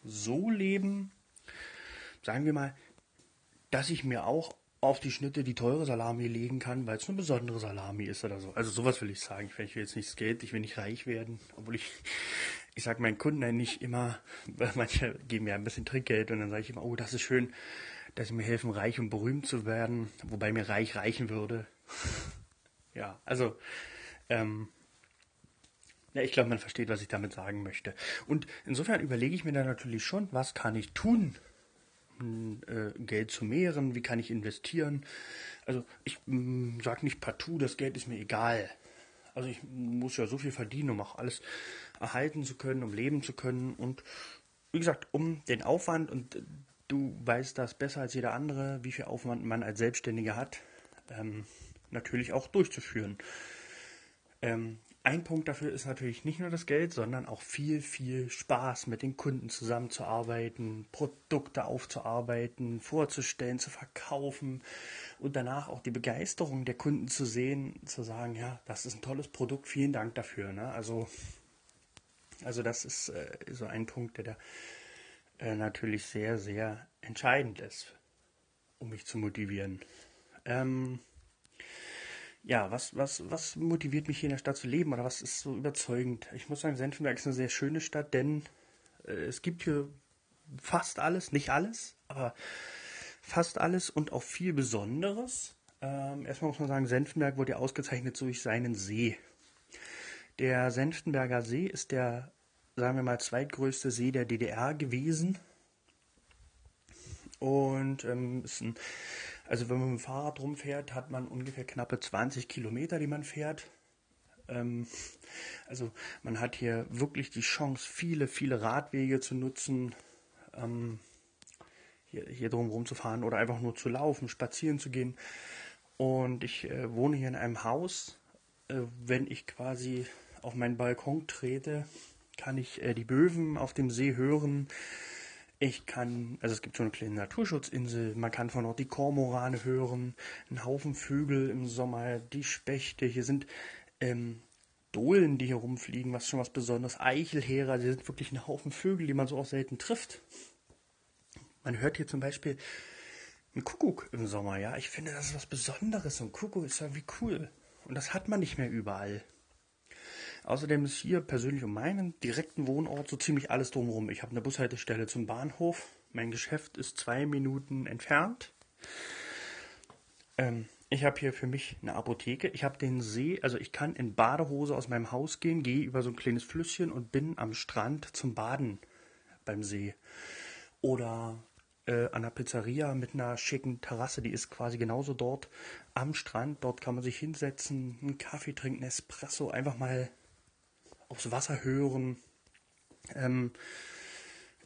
so leben, sagen wir mal, dass ich mir auch auf die Schnitte die teure Salami legen kann, weil es eine besondere Salami ist oder so. Also sowas will ich sagen. Ich will jetzt nicht Geld, ich will nicht reich werden, obwohl ich, ich sage meinen Kunden nicht immer, weil manche geben mir ein bisschen Trickgeld und dann sage ich immer, oh, das ist schön, dass sie mir helfen, reich und berühmt zu werden, wobei mir reich reichen würde. ja, also ähm, ja, ich glaube, man versteht, was ich damit sagen möchte. Und insofern überlege ich mir dann natürlich schon, was kann ich tun, um äh, Geld zu mehren, wie kann ich investieren. Also ich mm, sage nicht partout, das Geld ist mir egal. Also ich muss ja so viel verdienen, um auch alles erhalten zu können, um leben zu können und wie gesagt, um den Aufwand und du weißt das besser als jeder andere, wie viel Aufwand man als Selbstständiger hat, ähm, natürlich auch durchzuführen. Ähm, ein Punkt dafür ist natürlich nicht nur das Geld, sondern auch viel, viel Spaß mit den Kunden zusammenzuarbeiten, Produkte aufzuarbeiten, vorzustellen, zu verkaufen und danach auch die Begeisterung der Kunden zu sehen, zu sagen, ja, das ist ein tolles Produkt, vielen Dank dafür. Ne? Also, also das ist äh, so ein Punkt, der da äh, natürlich sehr, sehr entscheidend ist, um mich zu motivieren. Ähm, ja, was, was, was motiviert mich hier in der Stadt zu leben oder was ist so überzeugend? Ich muss sagen, Senftenberg ist eine sehr schöne Stadt, denn äh, es gibt hier fast alles, nicht alles, aber fast alles und auch viel Besonderes. Ähm, erstmal muss man sagen, Senftenberg wurde ja ausgezeichnet durch seinen See. Der Senftenberger See ist der, sagen wir mal, zweitgrößte See der DDR gewesen. Und ähm, ist ein also wenn man mit dem Fahrrad rumfährt, hat man ungefähr knappe 20 Kilometer, die man fährt. Ähm, also man hat hier wirklich die Chance, viele, viele Radwege zu nutzen, ähm, hier, hier drum rumzufahren oder einfach nur zu laufen, spazieren zu gehen. Und ich äh, wohne hier in einem Haus. Äh, wenn ich quasi auf meinen Balkon trete, kann ich äh, die Böwen auf dem See hören. Ich kann, also es gibt so eine kleine Naturschutzinsel, man kann von dort die Kormorane hören, einen Haufen Vögel im Sommer, die Spechte, hier sind ähm, Dohlen, die hier rumfliegen, was schon was Besonderes, Eichelheere, also hier sind wirklich ein Haufen Vögel, die man so auch selten trifft. Man hört hier zum Beispiel einen Kuckuck im Sommer, ja. Ich finde, das ist was Besonderes. Und Kuckuck ist irgendwie cool. Und das hat man nicht mehr überall. Außerdem ist hier persönlich um meinen direkten Wohnort so ziemlich alles drumherum. Ich habe eine Bushaltestelle zum Bahnhof. Mein Geschäft ist zwei Minuten entfernt. Ähm, ich habe hier für mich eine Apotheke. Ich habe den See, also ich kann in Badehose aus meinem Haus gehen, gehe über so ein kleines Flüsschen und bin am Strand zum Baden beim See. Oder äh, an der Pizzeria mit einer schicken Terrasse, die ist quasi genauso dort am Strand. Dort kann man sich hinsetzen, einen Kaffee trinken, Espresso, einfach mal aufs Wasser hören. Ähm,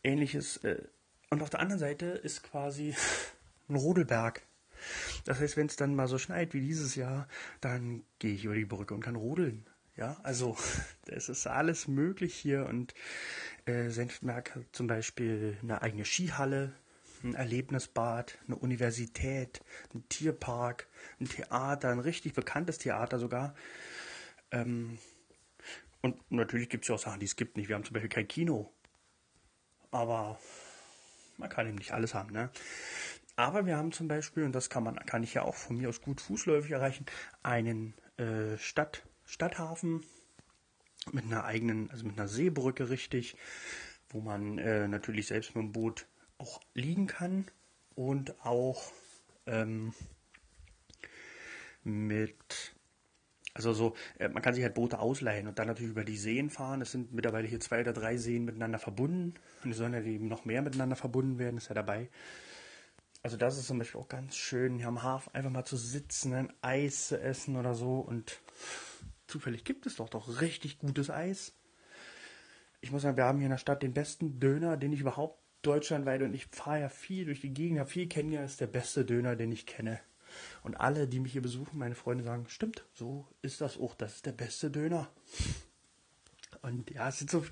ähnliches. Äh, und auf der anderen Seite ist quasi ein Rodelberg. Das heißt, wenn es dann mal so schneit wie dieses Jahr, dann gehe ich über die Brücke und kann rodeln. Ja, also es ist alles möglich hier und äh, Senfmerk hat zum Beispiel eine eigene Skihalle, ein Erlebnisbad, eine Universität, ein Tierpark, ein Theater, ein richtig bekanntes Theater sogar. Ähm, und natürlich gibt es ja auch Sachen, die es gibt nicht. Wir haben zum Beispiel kein Kino. Aber man kann eben nicht alles haben, ne? Aber wir haben zum Beispiel, und das kann man, kann ich ja auch von mir aus gut fußläufig erreichen, einen äh, Stadt, Stadthafen mit einer eigenen, also mit einer Seebrücke richtig, wo man äh, natürlich selbst mit dem Boot auch liegen kann und auch ähm, mit also so, äh, man kann sich halt Boote ausleihen und dann natürlich über die Seen fahren. Es sind mittlerweile hier zwei oder drei Seen miteinander verbunden. Und die sollen ja eben noch mehr miteinander verbunden werden, ist ja dabei. Also das ist zum Beispiel auch ganz schön, hier am Hafen einfach mal zu sitzen, ein Eis zu essen oder so. Und zufällig gibt es doch doch richtig gutes Eis. Ich muss sagen, wir haben hier in der Stadt den besten Döner, den ich überhaupt deutschlandweit und ich fahre ja viel durch die Gegend, habe viel kennengelernt, ist der beste Döner, den ich kenne. Und alle, die mich hier besuchen, meine Freunde sagen, stimmt, so ist das auch, das ist der beste Döner. Und ja, es sind so,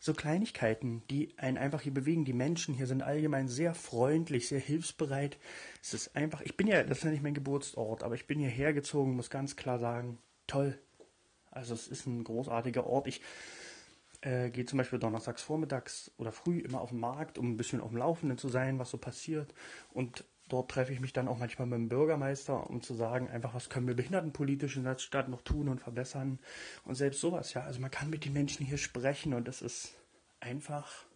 so Kleinigkeiten, die einen einfach hier bewegen. Die Menschen hier sind allgemein sehr freundlich, sehr hilfsbereit. Es ist einfach, ich bin ja, das ist ja nicht mein Geburtsort, aber ich bin hierher gezogen, muss ganz klar sagen, toll. Also es ist ein großartiger Ort. Ich äh, gehe zum Beispiel donnerstags vormittags oder früh immer auf den Markt, um ein bisschen auf dem Laufenden zu sein, was so passiert. Und Dort treffe ich mich dann auch manchmal mit dem Bürgermeister, um zu sagen, einfach, was können wir behindertenpolitisch in der Stadt noch tun und verbessern. Und selbst sowas, ja. Also man kann mit den Menschen hier sprechen und es ist einfach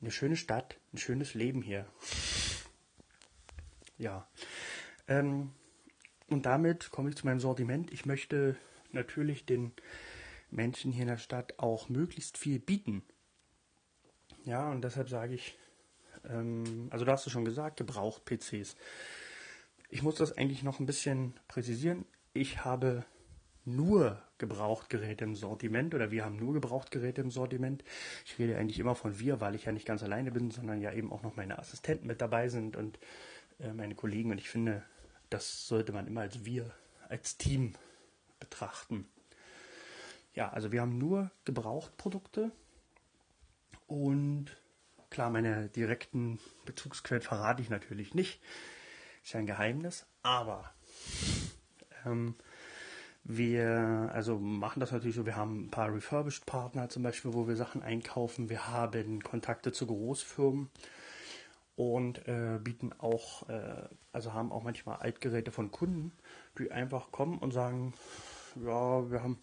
eine schöne Stadt, ein schönes Leben hier. Ja. Ähm, und damit komme ich zu meinem Sortiment. Ich möchte natürlich den Menschen hier in der Stadt auch möglichst viel bieten. Ja, und deshalb sage ich, ähm, also da hast du schon gesagt, gebraucht PCs. Ich muss das eigentlich noch ein bisschen präzisieren. Ich habe nur Gebrauchtgeräte im Sortiment oder wir haben nur Gebrauchtgeräte im Sortiment. Ich rede eigentlich immer von wir, weil ich ja nicht ganz alleine bin, sondern ja eben auch noch meine Assistenten mit dabei sind und äh, meine Kollegen. Und ich finde, das sollte man immer als wir, als Team betrachten. Ja, also wir haben nur Gebrauchtprodukte und klar, meine direkten Bezugsquellen verrate ich natürlich nicht. Ist ja ein Geheimnis, aber ähm, wir also machen das natürlich so, wir haben ein paar Refurbished Partner zum Beispiel, wo wir Sachen einkaufen. Wir haben Kontakte zu Großfirmen und äh, bieten auch, äh, also haben auch manchmal Altgeräte von Kunden, die einfach kommen und sagen, ja, wir haben,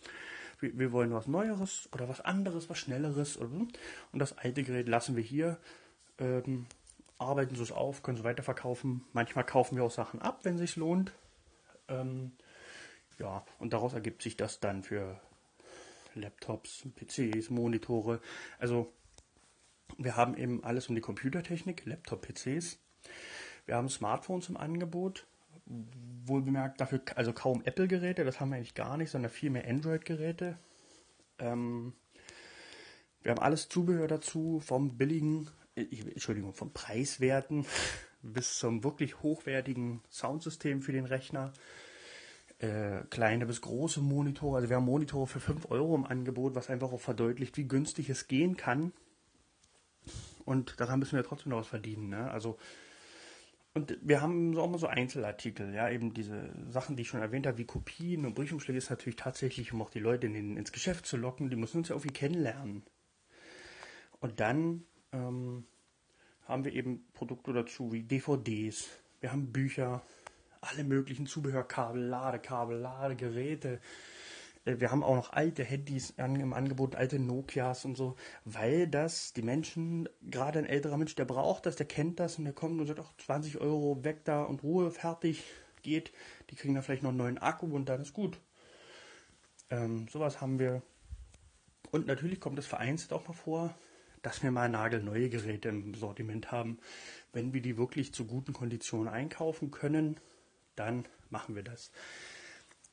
wir, wollen was Neueres oder was anderes, was Schnelleres so. Und das alte Gerät lassen wir hier, ähm, arbeiten sie es auf, können sie weiterverkaufen. Manchmal kaufen wir auch Sachen ab, wenn es sich lohnt. Ähm, ja, und daraus ergibt sich das dann für Laptops, PCs, Monitore. Also wir haben eben alles um die Computertechnik, Laptop, PCs. Wir haben Smartphones im Angebot. Wohlbemerkt dafür, also kaum Apple-Geräte, das haben wir eigentlich gar nicht, sondern viel mehr Android-Geräte. Ähm, wir haben alles Zubehör dazu, vom billigen, äh, Entschuldigung, vom preiswerten bis zum wirklich hochwertigen Soundsystem für den Rechner äh, kleine bis große Monitore. Also wir haben Monitore für 5 Euro im Angebot, was einfach auch verdeutlicht, wie günstig es gehen kann. Und daran müssen wir trotzdem noch was verdienen. Ne? Also und wir haben auch mal so Einzelartikel, ja, eben diese Sachen, die ich schon erwähnt habe, wie Kopien und Briefumschläge ist natürlich tatsächlich, um auch die Leute in den, ins Geschäft zu locken, die müssen uns ja irgendwie kennenlernen. Und dann ähm, haben wir eben Produkte dazu wie DVDs, wir haben Bücher, alle möglichen Zubehörkabel, Ladekabel, Ladegeräte. Äh, wir haben auch noch alte Handys im Angebot, alte Nokias und so, weil das die Menschen, gerade ein älterer Mensch, der braucht das, der kennt das und der kommt und sagt, ach, 20 Euro weg da und Ruhe, fertig, geht. Die kriegen da vielleicht noch einen neuen Akku und dann ist gut. Ähm, sowas haben wir. Und natürlich kommt es vereinzelt auch mal vor, dass wir mal nagelneue Geräte im Sortiment haben. Wenn wir die wirklich zu guten Konditionen einkaufen können, dann machen wir das.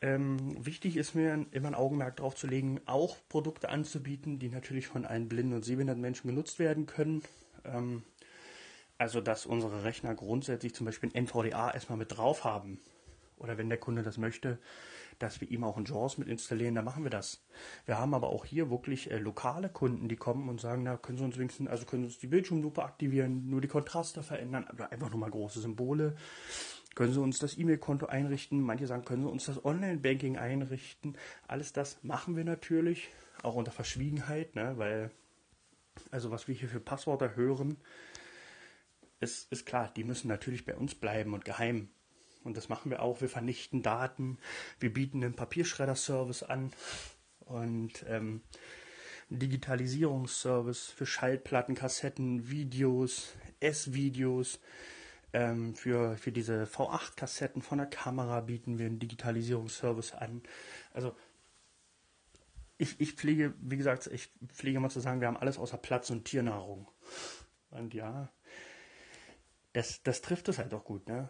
Ähm, wichtig ist mir immer ein Augenmerk darauf zu legen, auch Produkte anzubieten, die natürlich von allen blinden und sehbehinderten Menschen genutzt werden können. Ähm, also, dass unsere Rechner grundsätzlich zum Beispiel ein NVDA erstmal mit drauf haben. Oder wenn der Kunde das möchte, dass wir ihm auch ein JAWS mit installieren, dann machen wir das. Wir haben aber auch hier wirklich äh, lokale Kunden, die kommen und sagen, na, können Sie uns wenigstens, also können Sie uns die Bildschirmlupe aktivieren, nur die Kontraste verändern, oder einfach nur mal große Symbole. Können Sie uns das E-Mail-Konto einrichten? Manche sagen, können Sie uns das Online-Banking einrichten? Alles das machen wir natürlich, auch unter Verschwiegenheit, ne? weil, also was wir hier für Passwörter hören, ist, ist klar, die müssen natürlich bei uns bleiben und geheim. Und das machen wir auch. Wir vernichten Daten, wir bieten einen Papierschredder-Service an und ähm, Digitalisierungsservice für Schallplatten, Kassetten, Videos, S-Videos. Ähm, für, für diese V8-Kassetten von der Kamera bieten wir einen Digitalisierungsservice an. Also ich, ich pflege, wie gesagt, ich pflege mal zu sagen, wir haben alles außer Platz und Tiernahrung. Und ja, das, das trifft es halt auch gut, ne?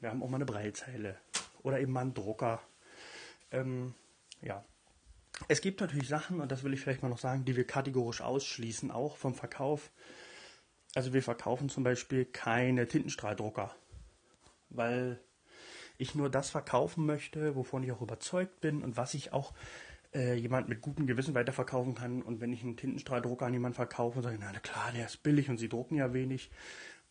Wir haben auch mal eine Breilzeile oder eben mal einen Drucker. Ähm, ja. Es gibt natürlich Sachen, und das will ich vielleicht mal noch sagen, die wir kategorisch ausschließen, auch vom Verkauf. Also wir verkaufen zum Beispiel keine Tintenstrahldrucker, weil ich nur das verkaufen möchte, wovon ich auch überzeugt bin und was ich auch äh, jemand mit gutem Gewissen weiterverkaufen kann. Und wenn ich einen Tintenstrahldrucker an jemanden verkaufe sage, na klar, der ist billig und sie drucken ja wenig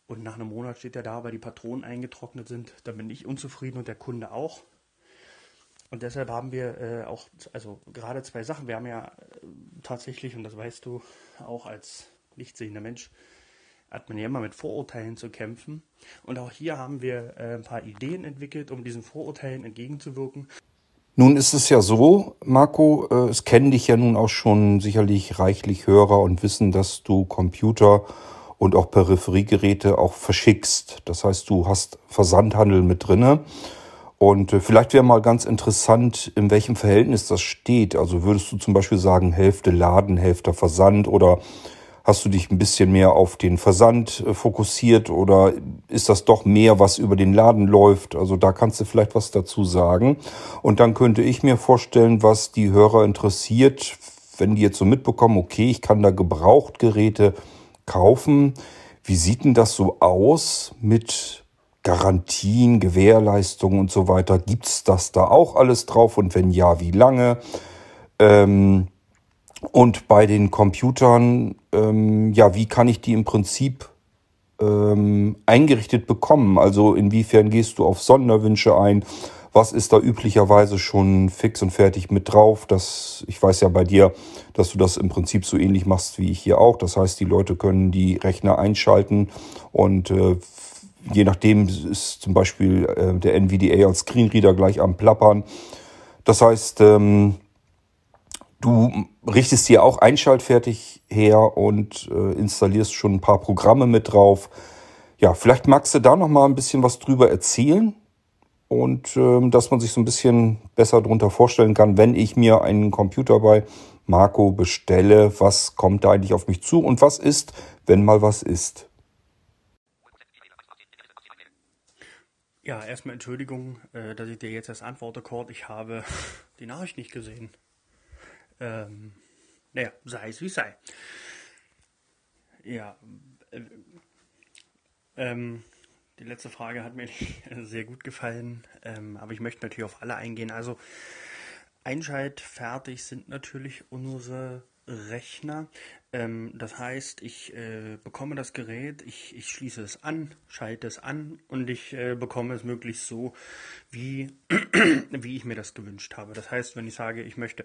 und nach einem Monat steht er da, weil die Patronen eingetrocknet sind, dann bin ich unzufrieden und der Kunde auch. Und deshalb haben wir äh, auch, also gerade zwei Sachen. Wir haben ja äh, tatsächlich, und das weißt du auch als nicht sehender Mensch, hat man ja immer mit Vorurteilen zu kämpfen. Und auch hier haben wir äh, ein paar Ideen entwickelt, um diesen Vorurteilen entgegenzuwirken. Nun ist es ja so, Marco, äh, es kennen dich ja nun auch schon sicherlich reichlich Hörer und wissen, dass du Computer und auch Peripheriegeräte auch verschickst. Das heißt, du hast Versandhandel mit drinne. Und äh, vielleicht wäre mal ganz interessant, in welchem Verhältnis das steht. Also würdest du zum Beispiel sagen, Hälfte Laden, Hälfte Versand oder Hast du dich ein bisschen mehr auf den Versand äh, fokussiert oder ist das doch mehr, was über den Laden läuft? Also da kannst du vielleicht was dazu sagen. Und dann könnte ich mir vorstellen, was die Hörer interessiert, wenn die jetzt so mitbekommen, okay, ich kann da Gebrauchtgeräte kaufen. Wie sieht denn das so aus mit Garantien, Gewährleistungen und so weiter? Gibt es das da auch alles drauf? Und wenn ja, wie lange? Ähm, und bei den Computern, ähm, ja, wie kann ich die im Prinzip ähm, eingerichtet bekommen? Also inwiefern gehst du auf Sonderwünsche ein? Was ist da üblicherweise schon fix und fertig mit drauf? Das, ich weiß ja bei dir, dass du das im Prinzip so ähnlich machst wie ich hier auch. Das heißt, die Leute können die Rechner einschalten und äh, je nachdem ist zum Beispiel äh, der NVDA als Screenreader gleich am Plappern. Das heißt, ähm, Du richtest dir auch einschaltfertig her und äh, installierst schon ein paar Programme mit drauf. Ja, vielleicht magst du da noch mal ein bisschen was drüber erzählen und ähm, dass man sich so ein bisschen besser darunter vorstellen kann, wenn ich mir einen Computer bei Marco bestelle, was kommt da eigentlich auf mich zu und was ist, wenn mal was ist. Ja, erstmal Entschuldigung, äh, dass ich dir jetzt erst antworte, Cord. Ich habe die Nachricht nicht gesehen. Ähm, naja, sei es wie sei. Ja, äh, ähm, die letzte Frage hat mir sehr gut gefallen, ähm, aber ich möchte natürlich auf alle eingehen. Also einschaltfertig sind natürlich unsere Rechner. Ähm, das heißt, ich äh, bekomme das Gerät, ich, ich schließe es an, schalte es an und ich äh, bekomme es möglichst so, wie, wie ich mir das gewünscht habe. Das heißt, wenn ich sage, ich möchte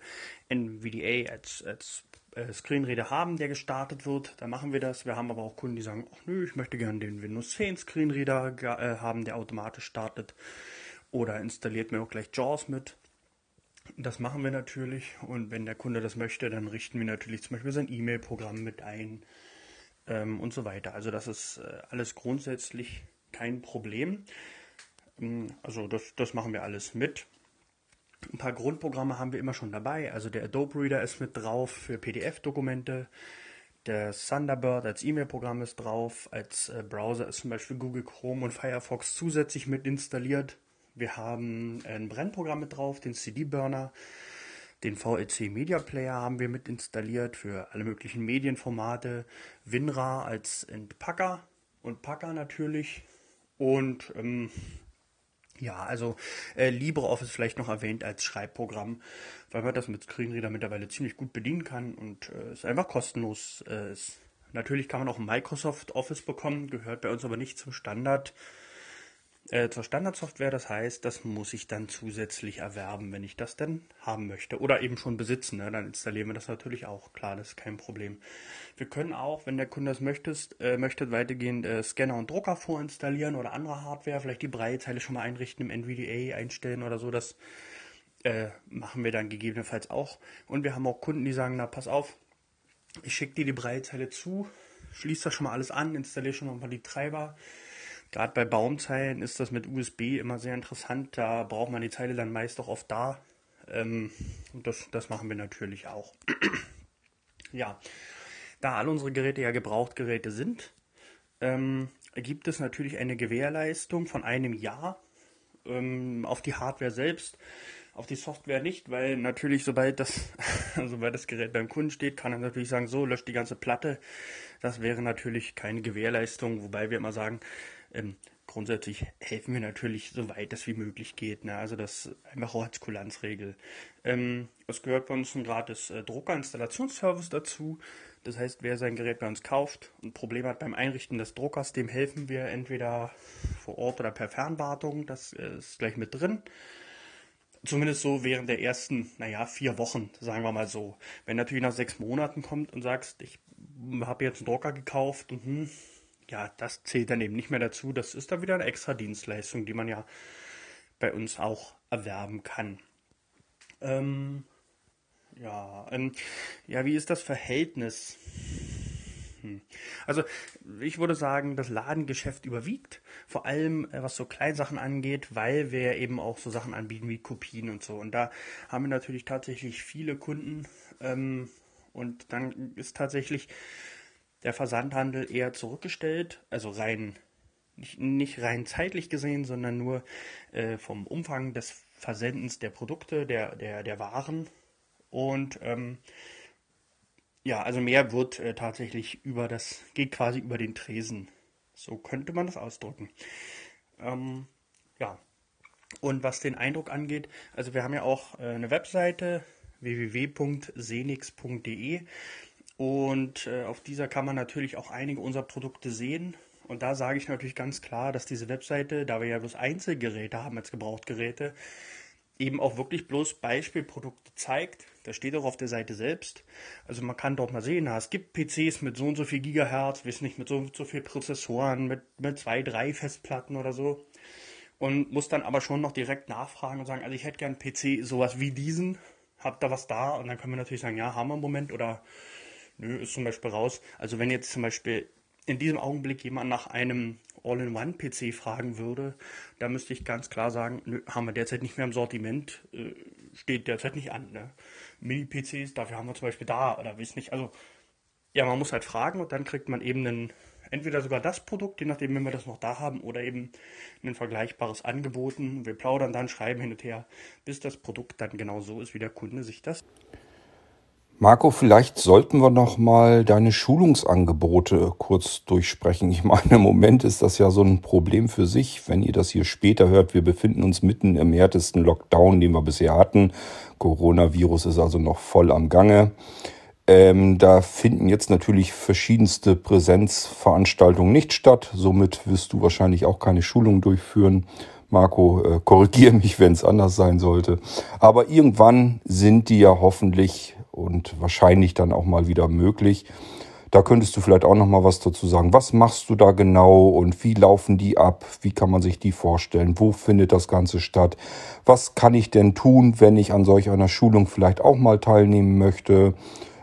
NVDA als, als äh, Screenreader haben, der gestartet wird, dann machen wir das. Wir haben aber auch Kunden, die sagen, ach nö, ich möchte gerne den Windows 10 Screenreader äh, haben, der automatisch startet. Oder installiert mir auch gleich JAWS mit. Das machen wir natürlich und wenn der Kunde das möchte, dann richten wir natürlich zum Beispiel sein E-Mail-Programm mit ein ähm, und so weiter. Also das ist äh, alles grundsätzlich kein Problem. Ähm, also das, das machen wir alles mit. Ein paar Grundprogramme haben wir immer schon dabei. Also der Adobe Reader ist mit drauf für PDF-Dokumente. Der Thunderbird als E-Mail-Programm ist drauf. Als äh, Browser ist zum Beispiel Google Chrome und Firefox zusätzlich mit installiert. Wir haben ein Brennprogramm mit drauf, den CD-Burner. Den VLC Media Player haben wir mit installiert für alle möglichen Medienformate. WinRAR als Entpacker und Packer natürlich. Und ähm, ja, also äh, LibreOffice vielleicht noch erwähnt als Schreibprogramm, weil man das mit Screenreader mittlerweile ziemlich gut bedienen kann und äh, es einfach kostenlos äh, ist. Natürlich kann man auch Microsoft Office bekommen, gehört bei uns aber nicht zum Standard äh, zur Standardsoftware. Das heißt, das muss ich dann zusätzlich erwerben, wenn ich das denn haben möchte. Oder eben schon besitzen. Ne? Dann installieren wir das natürlich auch. Klar, das ist kein Problem. Wir können auch, wenn der Kunde das möchte, äh, möchte weitergehend äh, Scanner und Drucker vorinstallieren oder andere Hardware. Vielleicht die Breitzeile schon mal einrichten, im NVDA einstellen oder so. Das äh, machen wir dann gegebenenfalls auch. Und wir haben auch Kunden, die sagen, na pass auf, ich schicke dir die Breitzeile zu, schließe das schon mal alles an, installiere schon mal die Treiber Gerade bei Baumzeilen ist das mit USB immer sehr interessant. Da braucht man die Zeile dann meist auch oft da. Ähm, und das, das machen wir natürlich auch. ja, da all unsere Geräte ja Gebrauchtgeräte sind, ähm, gibt es natürlich eine Gewährleistung von einem Jahr ähm, auf die Hardware selbst. Auf die Software nicht, weil natürlich, sobald das, sobald das Gerät beim Kunden steht, kann er natürlich sagen, so, löscht die ganze Platte. Das wäre natürlich keine Gewährleistung, wobei wir immer sagen, ähm, grundsätzlich helfen wir natürlich so weit es wie möglich geht. Ne? Also das einfach auch als Kulanzregel. Ähm, es gehört bei uns ein gratis äh, Druckerinstallationsservice dazu. Das heißt, wer sein Gerät bei uns kauft und Probleme hat beim Einrichten des Druckers, dem helfen wir entweder vor Ort oder per Fernwartung. Das äh, ist gleich mit drin. Zumindest so während der ersten, naja, vier Wochen, sagen wir mal so. Wenn natürlich nach sechs Monaten kommt und sagst, ich habe jetzt einen Drucker gekauft und hm, ja, das zählt dann eben nicht mehr dazu. Das ist dann wieder eine extra Dienstleistung, die man ja bei uns auch erwerben kann. Ähm, ja, ähm, ja, wie ist das Verhältnis? Hm. Also ich würde sagen, das Ladengeschäft überwiegt, vor allem äh, was so Kleinsachen angeht, weil wir eben auch so Sachen anbieten wie Kopien und so. Und da haben wir natürlich tatsächlich viele Kunden ähm, und dann ist tatsächlich der Versandhandel eher zurückgestellt, also rein nicht, nicht rein zeitlich gesehen, sondern nur äh, vom Umfang des Versendens der Produkte, der, der, der Waren. Und ähm, ja, also mehr wird äh, tatsächlich über das, geht quasi über den Tresen. So könnte man das ausdrücken. Ähm, ja. Und was den Eindruck angeht, also wir haben ja auch äh, eine Webseite www.senix.de und äh, auf dieser kann man natürlich auch einige unserer Produkte sehen und da sage ich natürlich ganz klar, dass diese Webseite, da wir ja bloß Einzelgeräte haben als Gebrauchtgeräte, eben auch wirklich bloß Beispielprodukte zeigt. Das steht auch auf der Seite selbst. Also man kann dort mal sehen, na, es gibt PCs mit so und so viel Gigahertz, wissen nicht, mit so und so viel Prozessoren, mit, mit zwei, drei Festplatten oder so. Und muss dann aber schon noch direkt nachfragen und sagen, also ich hätte gern PC sowas wie diesen, habt da was da? Und dann können wir natürlich sagen, ja, haben wir im Moment oder nö, ist zum Beispiel raus. Also wenn jetzt zum Beispiel in diesem Augenblick jemand nach einem All-in-One-PC fragen würde, da müsste ich ganz klar sagen, nö, haben wir derzeit nicht mehr im Sortiment, äh, steht derzeit nicht an. Ne? Mini-PCs, dafür haben wir zum Beispiel da oder weiß nicht. Also ja, man muss halt fragen und dann kriegt man eben einen, entweder sogar das Produkt, je nachdem, wenn wir das noch da haben, oder eben ein vergleichbares angeboten. Wir plaudern dann, schreiben hin und her, bis das Produkt dann genau so ist, wie der Kunde sich das Marco, vielleicht sollten wir noch mal deine Schulungsangebote kurz durchsprechen. Ich meine, im Moment ist das ja so ein Problem für sich. Wenn ihr das hier später hört, wir befinden uns mitten im härtesten Lockdown, den wir bisher hatten. Coronavirus ist also noch voll am Gange. Ähm, da finden jetzt natürlich verschiedenste Präsenzveranstaltungen nicht statt. Somit wirst du wahrscheinlich auch keine Schulung durchführen. Marco, äh, korrigiere mich, wenn es anders sein sollte. Aber irgendwann sind die ja hoffentlich und wahrscheinlich dann auch mal wieder möglich. Da könntest du vielleicht auch noch mal was dazu sagen. Was machst du da genau und wie laufen die ab? Wie kann man sich die vorstellen? Wo findet das Ganze statt? Was kann ich denn tun, wenn ich an solch einer Schulung vielleicht auch mal teilnehmen möchte?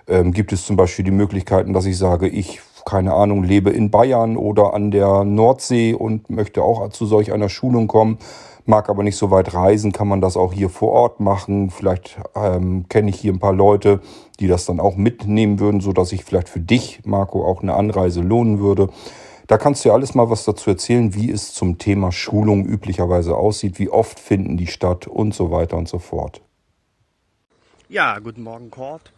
Ähm, gibt es zum Beispiel die Möglichkeiten, dass ich sage, ich keine Ahnung, lebe in Bayern oder an der Nordsee und möchte auch zu solch einer Schulung kommen mag aber nicht so weit reisen, kann man das auch hier vor Ort machen. Vielleicht ähm, kenne ich hier ein paar Leute, die das dann auch mitnehmen würden, so dass sich vielleicht für dich, Marco, auch eine Anreise lohnen würde. Da kannst du ja alles mal was dazu erzählen, wie es zum Thema Schulung üblicherweise aussieht, wie oft finden die statt und so weiter und so fort. Ja, guten Morgen, Kurt.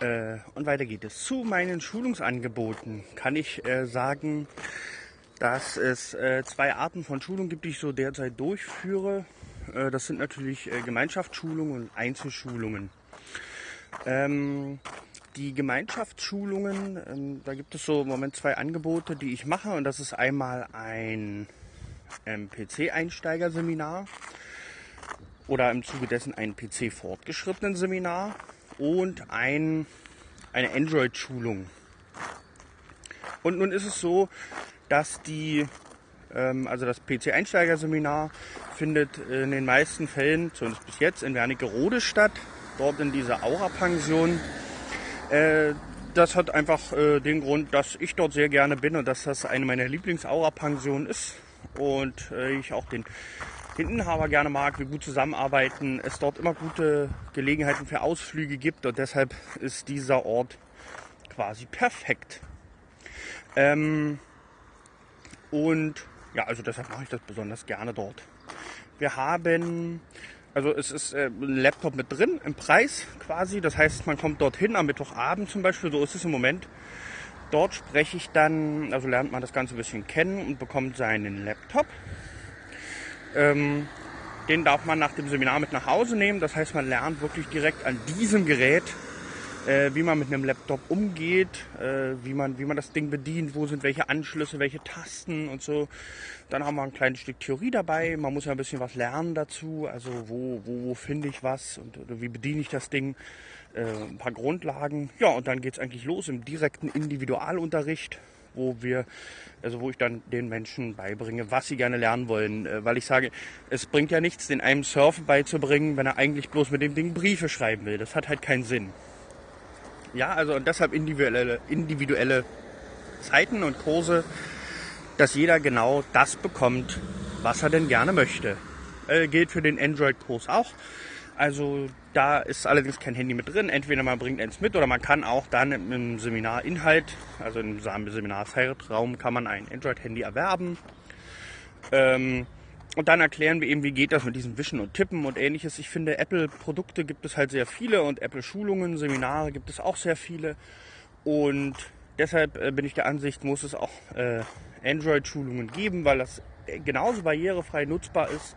Äh, und weiter geht es. Zu meinen Schulungsangeboten kann ich äh, sagen, dass es äh, zwei Arten von Schulungen gibt, die ich so derzeit durchführe. Äh, das sind natürlich äh, Gemeinschaftsschulungen und Einzelschulungen. Ähm, die Gemeinschaftsschulungen, ähm, da gibt es so im Moment zwei Angebote, die ich mache. Und das ist einmal ein ähm, PC-Einsteigerseminar oder im Zuge dessen ein PC-fortgeschrittenen Seminar und ein, eine Android-Schulung. Und nun ist es so, dass die, ähm, also das PC-Einsteigerseminar findet in den meisten Fällen, zumindest bis jetzt, in Wernigerode statt, dort in dieser Aura-Pension. Äh, das hat einfach äh, den Grund, dass ich dort sehr gerne bin und dass das eine meiner Lieblings-Aura-Pensionen ist und äh, ich auch den, den Inhaber gerne mag, wir gut zusammenarbeiten, es dort immer gute Gelegenheiten für Ausflüge gibt und deshalb ist dieser Ort quasi perfekt. Ähm, und ja, also deshalb mache ich das besonders gerne dort. Wir haben, also es ist äh, ein Laptop mit drin im Preis quasi. Das heißt, man kommt dorthin am Mittwochabend zum Beispiel, so ist es im Moment. Dort spreche ich dann, also lernt man das Ganze ein bisschen kennen und bekommt seinen Laptop. Ähm, den darf man nach dem Seminar mit nach Hause nehmen. Das heißt, man lernt wirklich direkt an diesem Gerät äh, wie man mit einem Laptop umgeht, äh, wie, man, wie man das Ding bedient, wo sind welche Anschlüsse, welche Tasten und so. Dann haben wir ein kleines Stück Theorie dabei. Man muss ja ein bisschen was lernen dazu. Also wo, wo, wo finde ich was und wie bediene ich das Ding. Äh, ein paar Grundlagen. Ja, und dann geht es eigentlich los im direkten Individualunterricht wo wir, also wo ich dann den Menschen beibringe, was sie gerne lernen wollen. Äh, weil ich sage, es bringt ja nichts, den einem Surfen beizubringen, wenn er eigentlich bloß mit dem Ding Briefe schreiben will. Das hat halt keinen Sinn. Ja, also und deshalb individuelle, individuelle Zeiten und Kurse, dass jeder genau das bekommt, was er denn gerne möchte. Äh, gilt für den Android-Kurs auch. Also da ist allerdings kein Handy mit drin. Entweder man bringt eins mit oder man kann auch dann im Seminarinhalt, also im Seminarzeitraum, kann man ein Android-Handy erwerben. Ähm, und dann erklären wir eben, wie geht das mit diesem Wischen und Tippen und ähnliches. Ich finde, Apple-Produkte gibt es halt sehr viele und Apple-Schulungen, Seminare gibt es auch sehr viele. Und deshalb äh, bin ich der Ansicht, muss es auch äh, Android-Schulungen geben, weil das genauso barrierefrei nutzbar ist.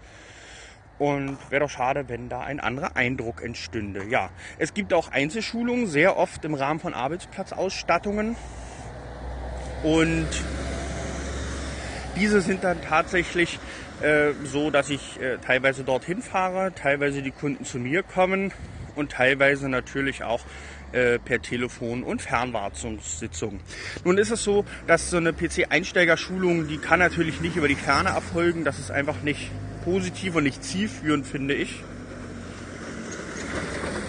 Und wäre doch schade, wenn da ein anderer Eindruck entstünde. Ja, es gibt auch Einzelschulungen, sehr oft im Rahmen von Arbeitsplatzausstattungen. Und diese sind dann tatsächlich äh, so, dass ich äh, teilweise dorthin fahre, teilweise die Kunden zu mir kommen und teilweise natürlich auch äh, per Telefon und Fernwartungssitzungen. Nun ist es so, dass so eine PC-Einsteigerschulung, die kann natürlich nicht über die Ferne erfolgen. Das ist einfach nicht positiv und nicht zielführend, finde ich.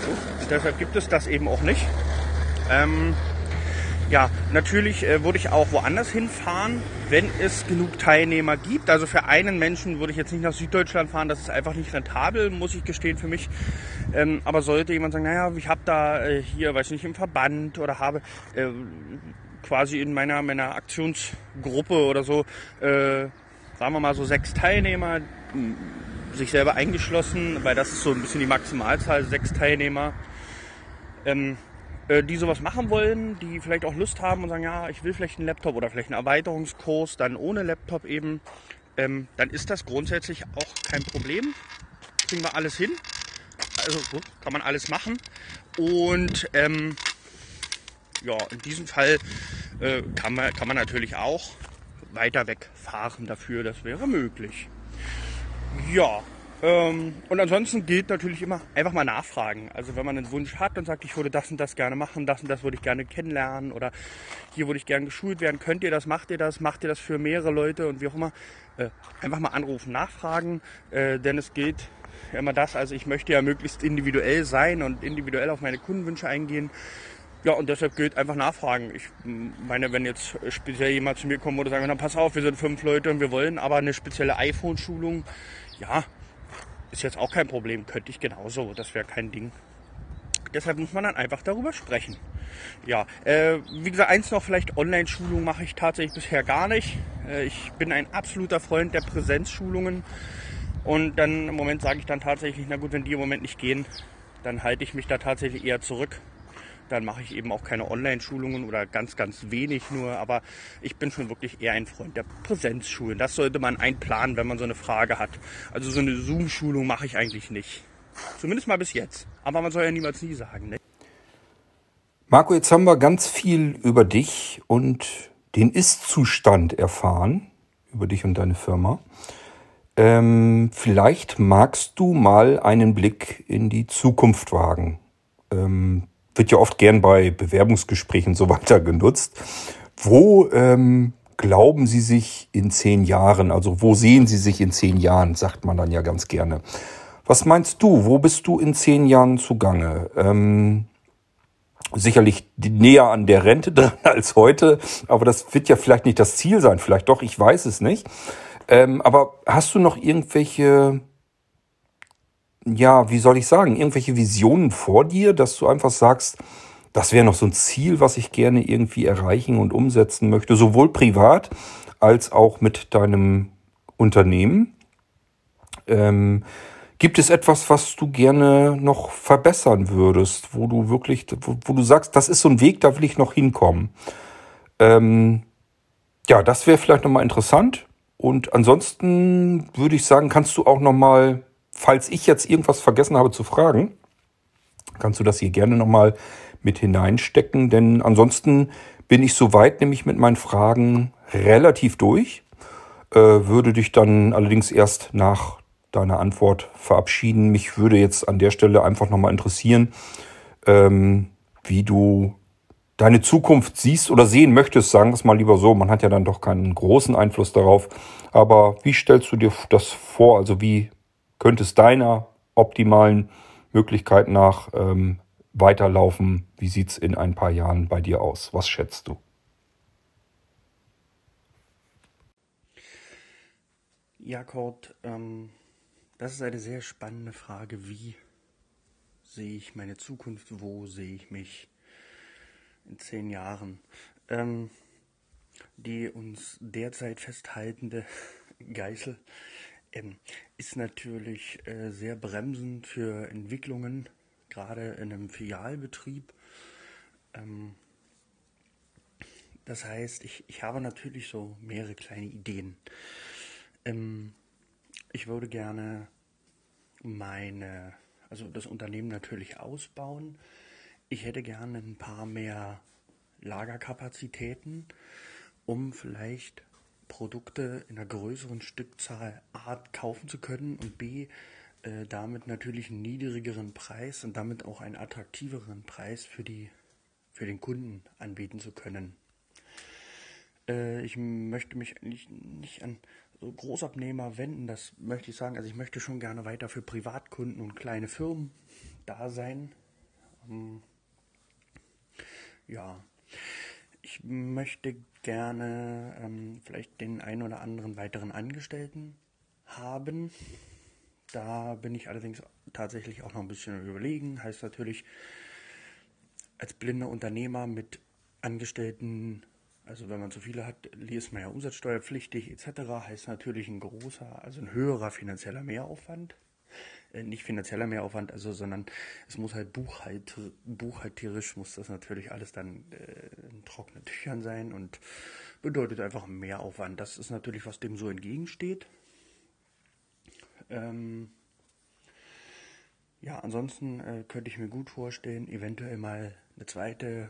So, deshalb gibt es das eben auch nicht. Ähm, ja, natürlich äh, würde ich auch woanders hinfahren, wenn es genug Teilnehmer gibt. Also für einen Menschen würde ich jetzt nicht nach Süddeutschland fahren, das ist einfach nicht rentabel, muss ich gestehen für mich. Ähm, aber sollte jemand sagen, naja, ich habe da äh, hier, weiß nicht, im Verband oder habe äh, quasi in meiner, meiner Aktionsgruppe oder so, äh, sagen wir mal so sechs Teilnehmer, sich selber eingeschlossen, weil das ist so ein bisschen die Maximalzahl, sechs Teilnehmer. Ähm, äh, die sowas machen wollen, die vielleicht auch Lust haben und sagen, ja, ich will vielleicht einen Laptop oder vielleicht einen Erweiterungskurs, dann ohne Laptop eben, ähm, dann ist das grundsätzlich auch kein Problem. Kriegen wir alles hin. Also kann man alles machen. Und ähm, ja, in diesem Fall äh, kann, man, kann man natürlich auch weiter wegfahren dafür. Das wäre möglich. Ja, und ansonsten gilt natürlich immer einfach mal nachfragen. Also wenn man einen Wunsch hat und sagt, ich würde das und das gerne machen, das und das würde ich gerne kennenlernen oder hier würde ich gerne geschult werden, könnt ihr das, macht ihr das, macht ihr das für mehrere Leute und wie auch immer, äh, einfach mal anrufen, nachfragen, äh, denn es gilt immer das, also ich möchte ja möglichst individuell sein und individuell auf meine Kundenwünsche eingehen. Ja, und deshalb gilt einfach nachfragen. Ich meine, wenn jetzt speziell jemand zu mir kommt oder sagen, dann pass auf, wir sind fünf Leute und wir wollen aber eine spezielle iPhone-Schulung, ja, ist jetzt auch kein Problem, könnte ich genauso, das wäre kein Ding. Deshalb muss man dann einfach darüber sprechen. Ja, äh, wie gesagt, eins noch, vielleicht Online-Schulung mache ich tatsächlich bisher gar nicht. Äh, ich bin ein absoluter Freund der Präsenzschulungen. Und dann im Moment sage ich dann tatsächlich, na gut, wenn die im Moment nicht gehen, dann halte ich mich da tatsächlich eher zurück dann mache ich eben auch keine Online-Schulungen oder ganz, ganz wenig nur. Aber ich bin schon wirklich eher ein Freund der Präsenzschulen. Das sollte man einplanen, wenn man so eine Frage hat. Also so eine Zoom-Schulung mache ich eigentlich nicht. Zumindest mal bis jetzt. Aber man soll ja niemals nie sagen. Ne? Marco, jetzt haben wir ganz viel über dich und den Ist-Zustand erfahren. Über dich und deine Firma. Ähm, vielleicht magst du mal einen Blick in die Zukunft wagen. Ähm, wird ja oft gern bei Bewerbungsgesprächen so weiter genutzt. Wo ähm, glauben Sie sich in zehn Jahren? Also wo sehen Sie sich in zehn Jahren, sagt man dann ja ganz gerne. Was meinst du? Wo bist du in zehn Jahren zugange? Ähm, sicherlich näher an der Rente dran als heute, aber das wird ja vielleicht nicht das Ziel sein. Vielleicht doch, ich weiß es nicht. Ähm, aber hast du noch irgendwelche ja, wie soll ich sagen, irgendwelche Visionen vor dir, dass du einfach sagst, das wäre noch so ein Ziel, was ich gerne irgendwie erreichen und umsetzen möchte, sowohl privat als auch mit deinem Unternehmen. Ähm, gibt es etwas, was du gerne noch verbessern würdest, wo du wirklich, wo, wo du sagst, das ist so ein Weg, da will ich noch hinkommen? Ähm, ja, das wäre vielleicht nochmal interessant. Und ansonsten würde ich sagen, kannst du auch nochmal falls ich jetzt irgendwas vergessen habe zu fragen, kannst du das hier gerne nochmal mit hineinstecken, denn ansonsten bin ich soweit nämlich mit meinen Fragen relativ durch, äh, würde dich dann allerdings erst nach deiner Antwort verabschieden. Mich würde jetzt an der Stelle einfach nochmal interessieren, ähm, wie du deine Zukunft siehst oder sehen möchtest, sagen wir es mal lieber so. Man hat ja dann doch keinen großen Einfluss darauf. Aber wie stellst du dir das vor? Also wie könnte es deiner optimalen Möglichkeit nach ähm, weiterlaufen? Wie sieht es in ein paar Jahren bei dir aus? Was schätzt du? Ja, Kurt, ähm, das ist eine sehr spannende Frage. Wie? sehe ich meine Zukunft? Wo sehe ich mich in zehn Jahren? Ähm, die uns derzeit festhaltende Geißel ähm, ist natürlich äh, sehr bremsend für Entwicklungen, gerade in einem Filialbetrieb. Ähm, das heißt, ich, ich habe natürlich so mehrere kleine Ideen. Ähm, ich würde gerne meine, also das Unternehmen natürlich ausbauen. Ich hätte gerne ein paar mehr Lagerkapazitäten, um vielleicht Produkte in einer größeren Stückzahl A kaufen zu können und B äh, damit natürlich einen niedrigeren Preis und damit auch einen attraktiveren Preis für die für den Kunden anbieten zu können. Äh, ich möchte mich eigentlich nicht an so Großabnehmer wenden, das möchte ich sagen. Also ich möchte schon gerne weiter für Privatkunden und kleine Firmen da sein. Ähm, ja, ich möchte gerne ähm, vielleicht den einen oder anderen weiteren Angestellten haben. Da bin ich allerdings tatsächlich auch noch ein bisschen überlegen. Heißt natürlich, als blinder Unternehmer mit Angestellten also wenn man zu viele hat, ist man ja umsatzsteuerpflichtig etc. Heißt natürlich ein großer, also ein höherer finanzieller Mehraufwand. Äh, nicht finanzieller Mehraufwand, also, sondern es muss halt buchhalter, buchhalterisch muss das natürlich alles dann äh, in trockenen Tüchern sein und bedeutet einfach Mehraufwand. Das ist natürlich, was dem so entgegensteht. Ähm, ja, ansonsten äh, könnte ich mir gut vorstellen, eventuell mal eine zweite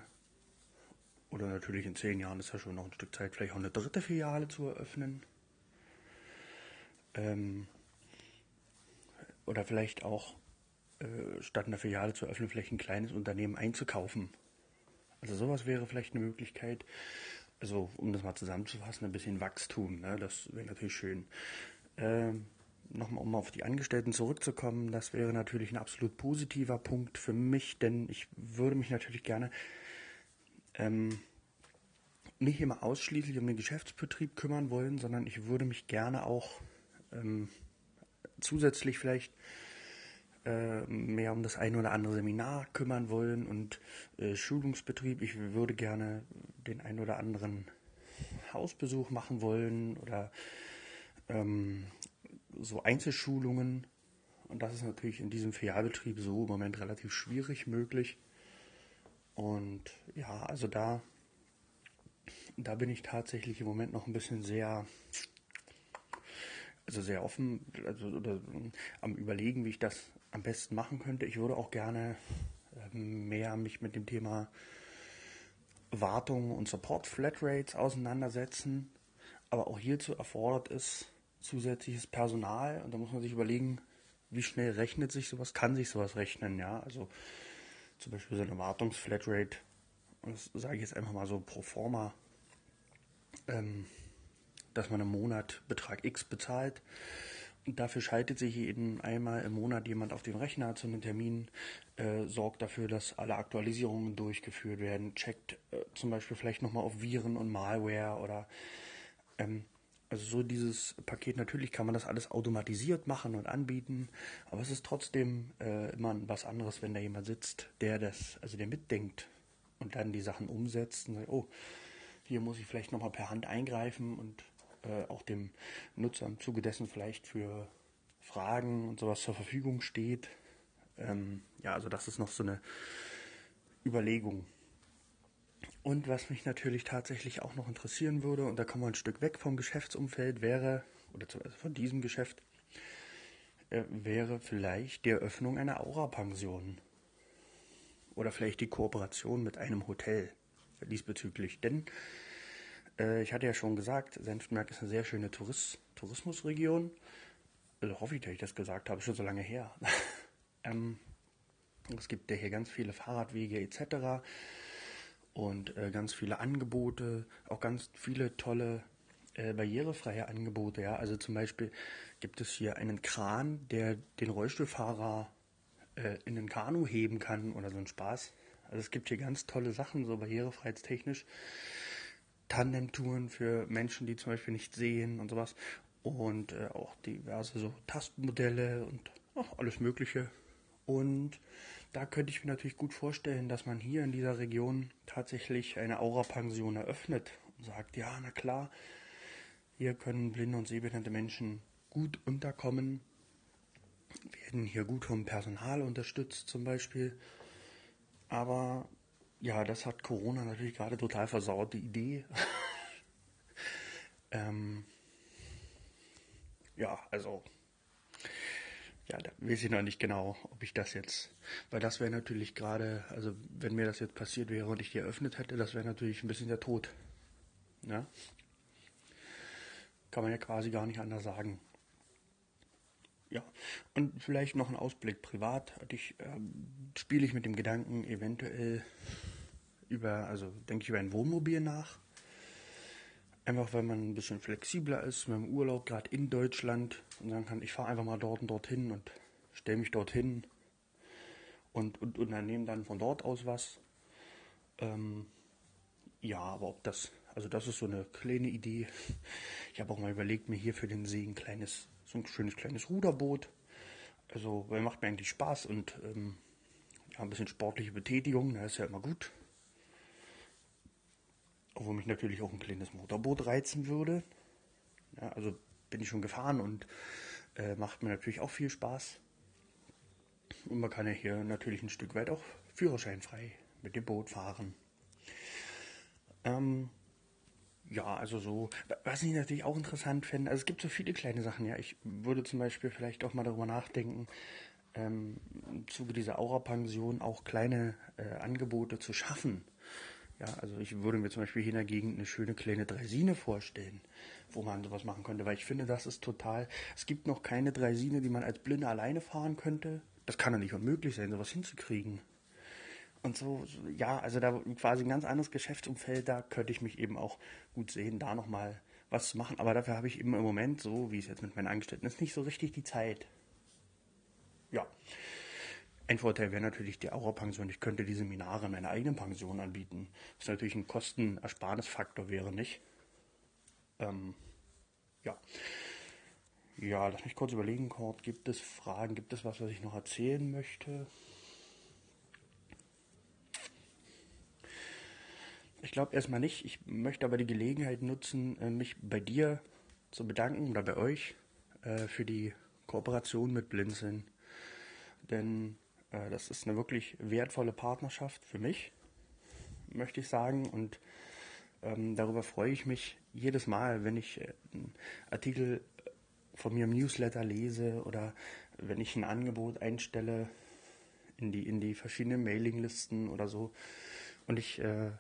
oder natürlich in zehn Jahren ist ja schon noch ein Stück Zeit, vielleicht auch eine dritte Filiale zu eröffnen. Ähm, oder vielleicht auch äh, statt einer Filiale zu öffnen, vielleicht ein kleines Unternehmen einzukaufen. Also sowas wäre vielleicht eine Möglichkeit. Also um das mal zusammenzufassen, ein bisschen Wachstum, ne? das wäre natürlich schön. Ähm, Nochmal, um auf die Angestellten zurückzukommen, das wäre natürlich ein absolut positiver Punkt für mich, denn ich würde mich natürlich gerne ähm, nicht immer ausschließlich um den Geschäftsbetrieb kümmern wollen, sondern ich würde mich gerne auch ähm, zusätzlich vielleicht äh, mehr um das eine oder andere Seminar kümmern wollen und äh, Schulungsbetrieb. Ich würde gerne den einen oder anderen Hausbesuch machen wollen oder ähm, so Einzelschulungen. Und das ist natürlich in diesem Filialbetrieb so im Moment relativ schwierig möglich. Und ja, also da, da bin ich tatsächlich im Moment noch ein bisschen sehr, also sehr offen, also oder, am überlegen, wie ich das am besten machen könnte. Ich würde auch gerne ähm, mehr mich mit dem Thema Wartung und Support Flatrates auseinandersetzen. Aber auch hierzu erfordert es zusätzliches Personal und da muss man sich überlegen, wie schnell rechnet sich sowas, kann sich sowas rechnen, ja. Also zum Beispiel so eine Wartungsflatrate, das sage ich jetzt einfach mal so pro forma, ähm, dass man im Monat Betrag X bezahlt. Und dafür schaltet sich eben einmal im Monat jemand auf den Rechner zu einem Termin, äh, sorgt dafür, dass alle Aktualisierungen durchgeführt werden, checkt äh, zum Beispiel vielleicht nochmal auf Viren und Malware oder ähm, also so dieses Paket, natürlich kann man das alles automatisiert machen und anbieten, aber es ist trotzdem äh, immer was anderes, wenn da jemand sitzt, der das, also der mitdenkt und dann die Sachen umsetzt und sagt, oh, hier muss ich vielleicht nochmal per Hand eingreifen und äh, auch dem Nutzer im Zuge dessen vielleicht für Fragen und sowas zur Verfügung steht. Ähm, ja, also das ist noch so eine Überlegung. Und was mich natürlich tatsächlich auch noch interessieren würde, und da kommen wir ein Stück weg vom Geschäftsumfeld, wäre, oder also von diesem Geschäft, äh, wäre vielleicht die Eröffnung einer Aura-Pension. Oder vielleicht die Kooperation mit einem Hotel diesbezüglich. Denn äh, ich hatte ja schon gesagt, Senftenberg ist eine sehr schöne Touris Tourismusregion. Also hoffe ich, dass ich das gesagt habe, schon so lange her. ähm, es gibt ja hier ganz viele Fahrradwege etc und äh, ganz viele Angebote, auch ganz viele tolle äh, barrierefreie Angebote. Ja, also zum Beispiel gibt es hier einen Kran, der den Rollstuhlfahrer äh, in den Kanu heben kann oder so ein Spaß. Also es gibt hier ganz tolle Sachen, so barrierefreiheitstechnisch. Tandemtouren für Menschen, die zum Beispiel nicht sehen und sowas. Und äh, auch diverse so Tastenmodelle und ach, alles Mögliche. Und da könnte ich mir natürlich gut vorstellen, dass man hier in dieser Region tatsächlich eine Aura-Pension eröffnet und sagt, ja, na klar, hier können blinde und sehbehinderte Menschen gut unterkommen, werden hier gut vom Personal unterstützt zum Beispiel. Aber ja, das hat Corona natürlich gerade total versaut, die Idee. ähm, ja, also ja, da weiß ich noch nicht genau, ob ich das jetzt, weil das wäre natürlich gerade, also wenn mir das jetzt passiert wäre und ich die eröffnet hätte, das wäre natürlich ein bisschen der Tod. Ja? Kann man ja quasi gar nicht anders sagen. Ja, und vielleicht noch ein Ausblick privat. Ich, äh, spiele ich mit dem Gedanken, eventuell über, also denke ich über ein Wohnmobil nach. Einfach weil man ein bisschen flexibler ist mit dem Urlaub, gerade in Deutschland. Und sagen kann, ich fahre einfach mal dort und dorthin und stelle mich dorthin und, und unternehme dann von dort aus was. Ähm, ja, aber ob das, also das ist so eine kleine Idee. Ich habe auch mal überlegt, mir hier für den See ein kleines so ein schönes kleines Ruderboot. Also, weil macht mir eigentlich Spaß und ähm, ja, ein bisschen sportliche Betätigung, das ist ja immer gut. Obwohl mich natürlich auch ein kleines Motorboot reizen würde. Ja, also bin ich schon gefahren und äh, macht mir natürlich auch viel Spaß. Und man kann ja hier natürlich ein Stück weit auch führerscheinfrei mit dem Boot fahren. Ähm, ja, also so, was ich natürlich auch interessant finde, also es gibt so viele kleine Sachen, ja. Ich würde zum Beispiel vielleicht auch mal darüber nachdenken, ähm, im Zuge dieser Aura-Pension auch kleine äh, Angebote zu schaffen. Ja, also ich würde mir zum Beispiel hier in der Gegend eine schöne kleine Dreisine vorstellen, wo man sowas machen könnte, weil ich finde, das ist total, es gibt noch keine Dreisine, die man als Blinde alleine fahren könnte. Das kann ja nicht unmöglich sein, sowas hinzukriegen. Und so, ja, also da quasi ein ganz anderes Geschäftsumfeld, da könnte ich mich eben auch gut sehen, da nochmal was zu machen. Aber dafür habe ich eben im Moment, so wie es jetzt mit meinen Angestellten ist, nicht so richtig die Zeit. Ja. Ein Vorteil wäre natürlich die Aura-Pension. Ich könnte die Seminare in meiner eigenen Pension anbieten. Was natürlich ein Kostenersparnisfaktor wäre, nicht? Ähm, ja. Ja, lass mich kurz überlegen, Kurt. Gibt es Fragen? Gibt es was, was ich noch erzählen möchte? Ich glaube erstmal nicht. Ich möchte aber die Gelegenheit nutzen, äh, mich bei dir zu bedanken oder bei euch äh, für die Kooperation mit Blinzeln. Denn äh, das ist eine wirklich wertvolle Partnerschaft für mich, möchte ich sagen. Und ähm, darüber freue ich mich jedes Mal, wenn ich einen Artikel von mir im Newsletter lese oder wenn ich ein Angebot einstelle in die, in die verschiedenen Mailinglisten oder so. Und ich äh,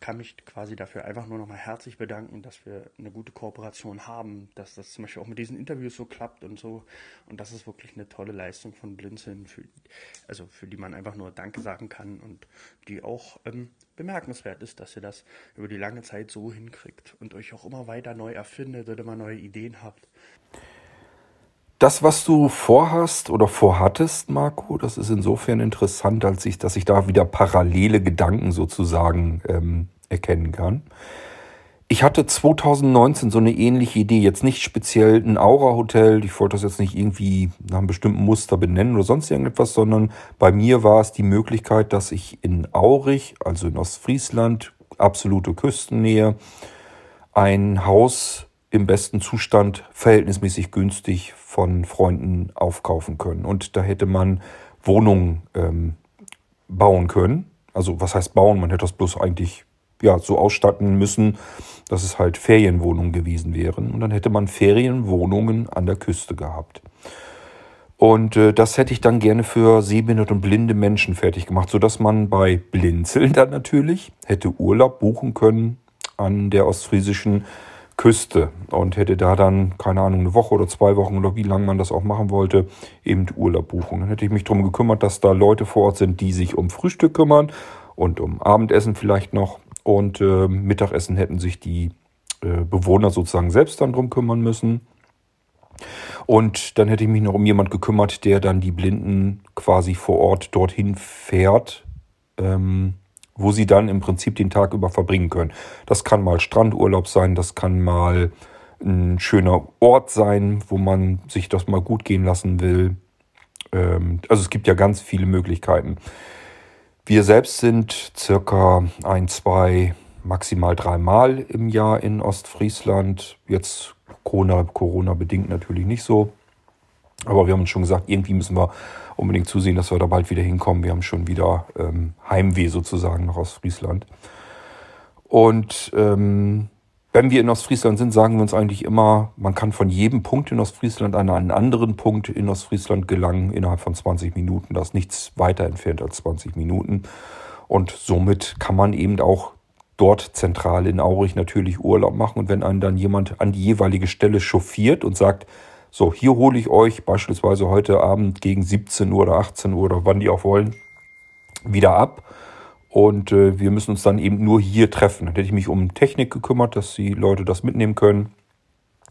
kann mich quasi dafür einfach nur nochmal herzlich bedanken, dass wir eine gute Kooperation haben, dass das zum Beispiel auch mit diesen Interviews so klappt und so. Und das ist wirklich eine tolle Leistung von Blinzeln, für, also für die man einfach nur Danke sagen kann und die auch ähm, bemerkenswert ist, dass ihr das über die lange Zeit so hinkriegt und euch auch immer weiter neu erfindet oder immer neue Ideen habt. Das, was du vorhast oder vorhattest, Marco, das ist insofern interessant, als ich, dass ich da wieder parallele Gedanken sozusagen ähm, erkennen kann. Ich hatte 2019 so eine ähnliche Idee, jetzt nicht speziell ein Aura-Hotel, ich wollte das jetzt nicht irgendwie nach einem bestimmten Muster benennen oder sonst irgendetwas, sondern bei mir war es die Möglichkeit, dass ich in Aurich, also in Ostfriesland, absolute Küstennähe, ein Haus im besten Zustand verhältnismäßig günstig von Freunden aufkaufen können. Und da hätte man Wohnungen ähm, bauen können. Also was heißt bauen? Man hätte das bloß eigentlich ja, so ausstatten müssen, dass es halt Ferienwohnungen gewesen wären. Und dann hätte man Ferienwohnungen an der Küste gehabt. Und äh, das hätte ich dann gerne für sehbehinderte und blinde Menschen fertig gemacht, sodass man bei Blinzeln dann natürlich hätte Urlaub buchen können an der ostfriesischen Küste und hätte da dann, keine Ahnung, eine Woche oder zwei Wochen oder wie lange man das auch machen wollte, eben Urlaub buchen. Dann hätte ich mich darum gekümmert, dass da Leute vor Ort sind, die sich um Frühstück kümmern und um Abendessen vielleicht noch. Und äh, Mittagessen hätten sich die äh, Bewohner sozusagen selbst dann drum kümmern müssen. Und dann hätte ich mich noch um jemand gekümmert, der dann die Blinden quasi vor Ort dorthin fährt. Ähm, wo sie dann im Prinzip den Tag über verbringen können. Das kann mal Strandurlaub sein, das kann mal ein schöner Ort sein, wo man sich das mal gut gehen lassen will. Ähm, also es gibt ja ganz viele Möglichkeiten. Wir selbst sind circa ein, zwei, maximal dreimal im Jahr in Ostfriesland. Jetzt Corona, Corona bedingt natürlich nicht so. Aber wir haben uns schon gesagt, irgendwie müssen wir unbedingt zusehen, dass wir da bald wieder hinkommen. Wir haben schon wieder ähm, Heimweh sozusagen nach Ostfriesland. Und ähm, wenn wir in Ostfriesland sind, sagen wir uns eigentlich immer, man kann von jedem Punkt in Ostfriesland an einen anderen Punkt in Ostfriesland gelangen innerhalb von 20 Minuten. Das ist nichts weiter entfernt als 20 Minuten. Und somit kann man eben auch dort zentral in Aurich natürlich Urlaub machen. Und wenn einen dann jemand an die jeweilige Stelle chauffiert und sagt, so, hier hole ich euch beispielsweise heute Abend gegen 17 Uhr oder 18 Uhr oder wann die auch wollen, wieder ab und äh, wir müssen uns dann eben nur hier treffen. Dann hätte ich mich um Technik gekümmert, dass die Leute das mitnehmen können.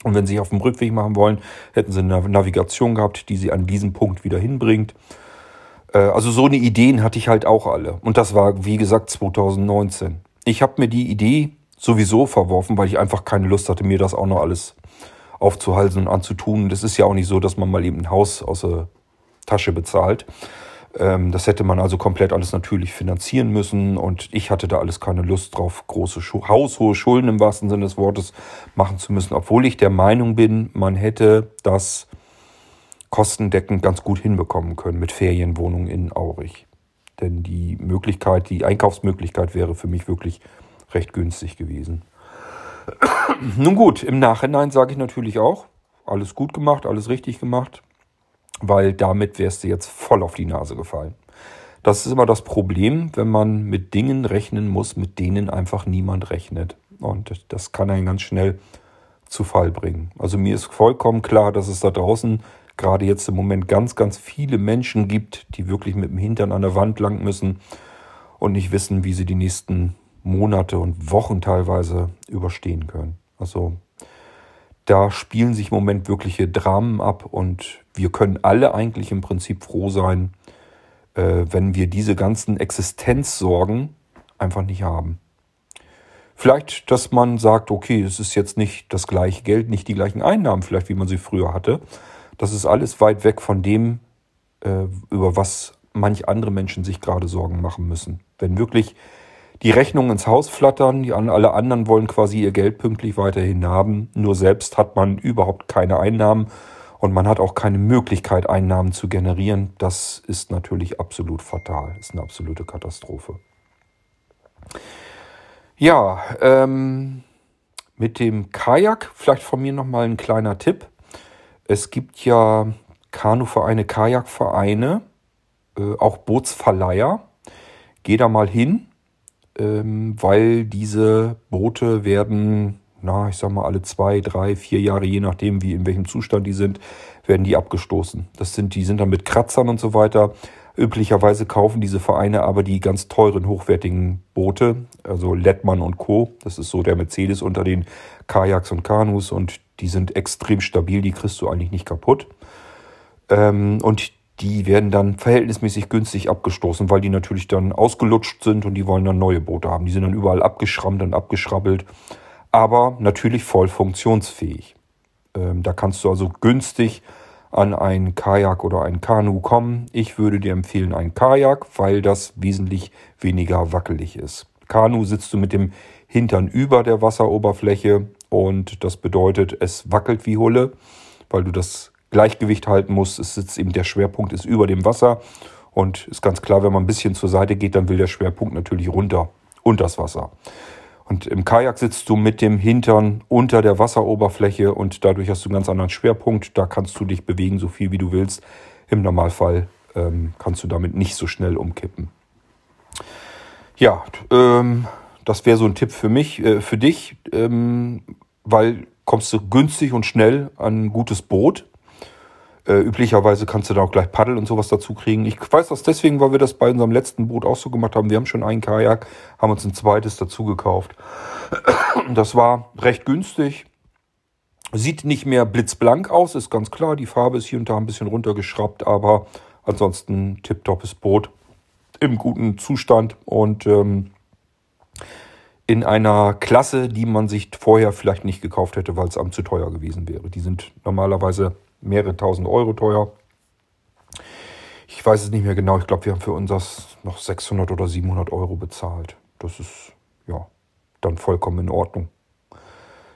Und wenn sie auf dem Rückweg machen wollen, hätten sie eine Navigation gehabt, die sie an diesem Punkt wieder hinbringt. Äh, also so eine Ideen hatte ich halt auch alle. Und das war, wie gesagt, 2019. Ich habe mir die Idee sowieso verworfen, weil ich einfach keine Lust hatte, mir das auch noch alles aufzuhalsen und anzutun. Das ist ja auch nicht so, dass man mal eben ein Haus aus der Tasche bezahlt. Ähm, das hätte man also komplett alles natürlich finanzieren müssen und ich hatte da alles keine Lust drauf, große haushohe Schulden im wahrsten Sinne des Wortes machen zu müssen, obwohl ich der Meinung bin, man hätte das kostendeckend ganz gut hinbekommen können mit Ferienwohnungen in Aurich. Denn die Möglichkeit, die Einkaufsmöglichkeit wäre für mich wirklich recht günstig gewesen. Nun gut, im Nachhinein sage ich natürlich auch, alles gut gemacht, alles richtig gemacht weil damit wärst du jetzt voll auf die Nase gefallen. Das ist immer das Problem, wenn man mit Dingen rechnen muss, mit denen einfach niemand rechnet. Und das kann einen ganz schnell zu Fall bringen. Also mir ist vollkommen klar, dass es da draußen gerade jetzt im Moment ganz, ganz viele Menschen gibt, die wirklich mit dem Hintern an der Wand lang müssen und nicht wissen, wie sie die nächsten Monate und Wochen teilweise überstehen können. Also da spielen sich im Moment wirkliche Dramen ab und wir können alle eigentlich im Prinzip froh sein, äh, wenn wir diese ganzen Existenzsorgen einfach nicht haben. Vielleicht, dass man sagt, okay, es ist jetzt nicht das gleiche Geld, nicht die gleichen Einnahmen, vielleicht wie man sie früher hatte. Das ist alles weit weg von dem, äh, über was manch andere Menschen sich gerade Sorgen machen müssen. Wenn wirklich die Rechnungen ins Haus flattern, die alle anderen wollen quasi ihr Geld pünktlich weiterhin haben. Nur selbst hat man überhaupt keine Einnahmen und man hat auch keine Möglichkeit, Einnahmen zu generieren. Das ist natürlich absolut fatal, ist eine absolute Katastrophe. Ja, ähm, mit dem Kajak, vielleicht von mir nochmal ein kleiner Tipp. Es gibt ja Kanuvereine, Kajakvereine, äh, auch Bootsverleiher. Geh da mal hin, ähm, weil diese Boote werden, na, ich sag mal, alle zwei, drei, vier Jahre, je nachdem, wie in welchem Zustand die sind, werden die abgestoßen. Das sind, die sind dann mit Kratzern und so weiter. Üblicherweise kaufen diese Vereine aber die ganz teuren, hochwertigen Boote, also Lettmann und Co. Das ist so der Mercedes unter den Kajaks und Kanus und die sind extrem stabil, die kriegst du eigentlich nicht kaputt. Ähm, und die werden dann verhältnismäßig günstig abgestoßen, weil die natürlich dann ausgelutscht sind und die wollen dann neue Boote haben. Die sind dann überall abgeschrammt und abgeschrabbelt, aber natürlich voll funktionsfähig. Ähm, da kannst du also günstig an ein Kajak oder ein Kanu kommen. Ich würde dir empfehlen ein Kajak, weil das wesentlich weniger wackelig ist. Kanu sitzt du mit dem Hintern über der Wasseroberfläche und das bedeutet, es wackelt wie Hulle, weil du das Gleichgewicht halten muss. Es sitzt eben der Schwerpunkt ist über dem Wasser und ist ganz klar, wenn man ein bisschen zur Seite geht, dann will der Schwerpunkt natürlich runter unter das Wasser. Und im Kajak sitzt du mit dem Hintern unter der Wasseroberfläche und dadurch hast du einen ganz anderen Schwerpunkt. Da kannst du dich bewegen, so viel wie du willst. Im Normalfall ähm, kannst du damit nicht so schnell umkippen. Ja, ähm, das wäre so ein Tipp für mich, äh, für dich, ähm, weil kommst du günstig und schnell an ein gutes Boot. Äh, üblicherweise kannst du da auch gleich Paddel und sowas dazu kriegen. Ich weiß das deswegen, weil wir das bei unserem letzten Boot auch so gemacht haben. Wir haben schon einen Kajak, haben uns ein zweites dazu gekauft. Das war recht günstig. Sieht nicht mehr blitzblank aus, ist ganz klar. Die Farbe ist hier und da ein bisschen runtergeschraubt, aber ansonsten tipptoppes Boot im guten Zustand und ähm, in einer Klasse, die man sich vorher vielleicht nicht gekauft hätte, weil es am zu teuer gewesen wäre. Die sind normalerweise mehrere tausend Euro teuer. Ich weiß es nicht mehr genau. Ich glaube, wir haben für uns das noch 600 oder 700 Euro bezahlt. Das ist ja dann vollkommen in Ordnung.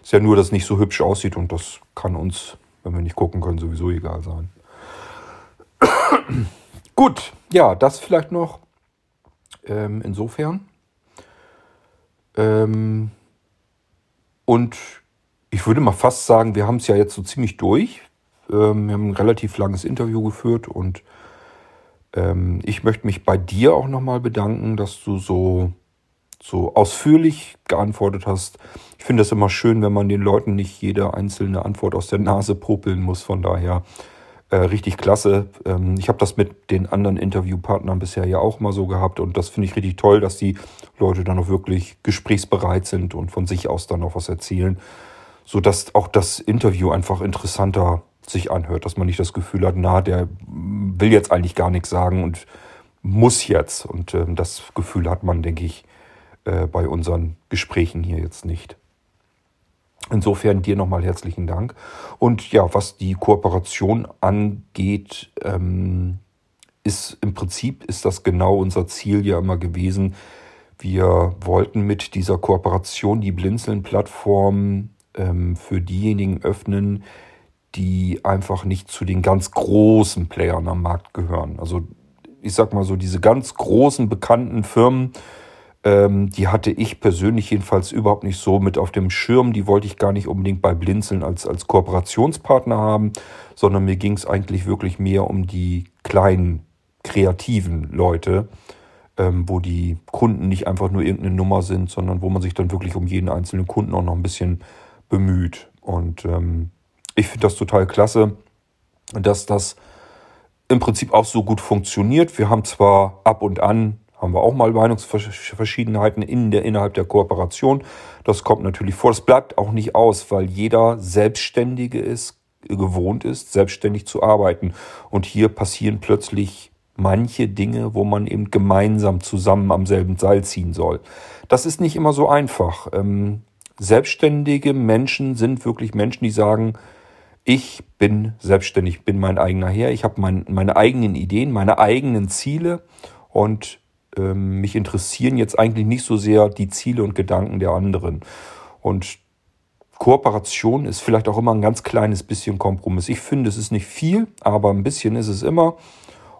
Ist ja nur, dass es nicht so hübsch aussieht und das kann uns, wenn wir nicht gucken können, sowieso egal sein. Gut, ja, das vielleicht noch. Ähm, insofern. Ähm, und ich würde mal fast sagen, wir haben es ja jetzt so ziemlich durch. Ähm, wir haben ein relativ langes Interview geführt und ähm, ich möchte mich bei dir auch nochmal bedanken, dass du so, so ausführlich geantwortet hast. Ich finde es immer schön, wenn man den Leuten nicht jede einzelne Antwort aus der Nase popeln muss. Von daher äh, richtig klasse. Ähm, ich habe das mit den anderen Interviewpartnern bisher ja auch mal so gehabt und das finde ich richtig toll, dass die Leute dann auch wirklich gesprächsbereit sind und von sich aus dann noch was erzählen, sodass auch das Interview einfach interessanter sich anhört, dass man nicht das Gefühl hat, na, der will jetzt eigentlich gar nichts sagen und muss jetzt. Und äh, das Gefühl hat man, denke ich, äh, bei unseren Gesprächen hier jetzt nicht. Insofern dir nochmal herzlichen Dank. Und ja, was die Kooperation angeht, ähm, ist im Prinzip ist das genau unser Ziel ja immer gewesen. Wir wollten mit dieser Kooperation die Blinzeln-Plattform ähm, für diejenigen öffnen, die einfach nicht zu den ganz großen Playern am Markt gehören. Also ich sag mal so, diese ganz großen bekannten Firmen, ähm, die hatte ich persönlich jedenfalls überhaupt nicht so mit auf dem Schirm. Die wollte ich gar nicht unbedingt bei Blinzeln als, als Kooperationspartner haben, sondern mir ging es eigentlich wirklich mehr um die kleinen, kreativen Leute, ähm, wo die Kunden nicht einfach nur irgendeine Nummer sind, sondern wo man sich dann wirklich um jeden einzelnen Kunden auch noch ein bisschen bemüht. Und ähm, ich finde das total klasse, dass das im Prinzip auch so gut funktioniert. Wir haben zwar ab und an haben wir auch mal Meinungsverschiedenheiten in der, innerhalb der Kooperation. Das kommt natürlich vor. Das bleibt auch nicht aus, weil jeder Selbstständige ist, gewohnt ist, selbstständig zu arbeiten. Und hier passieren plötzlich manche Dinge, wo man eben gemeinsam zusammen am selben Seil ziehen soll. Das ist nicht immer so einfach. Ähm, selbstständige Menschen sind wirklich Menschen, die sagen, ich bin selbstständig, bin mein eigener Herr, ich habe mein, meine eigenen Ideen, meine eigenen Ziele und ähm, mich interessieren jetzt eigentlich nicht so sehr die Ziele und Gedanken der anderen. Und Kooperation ist vielleicht auch immer ein ganz kleines bisschen Kompromiss. Ich finde, es ist nicht viel, aber ein bisschen ist es immer.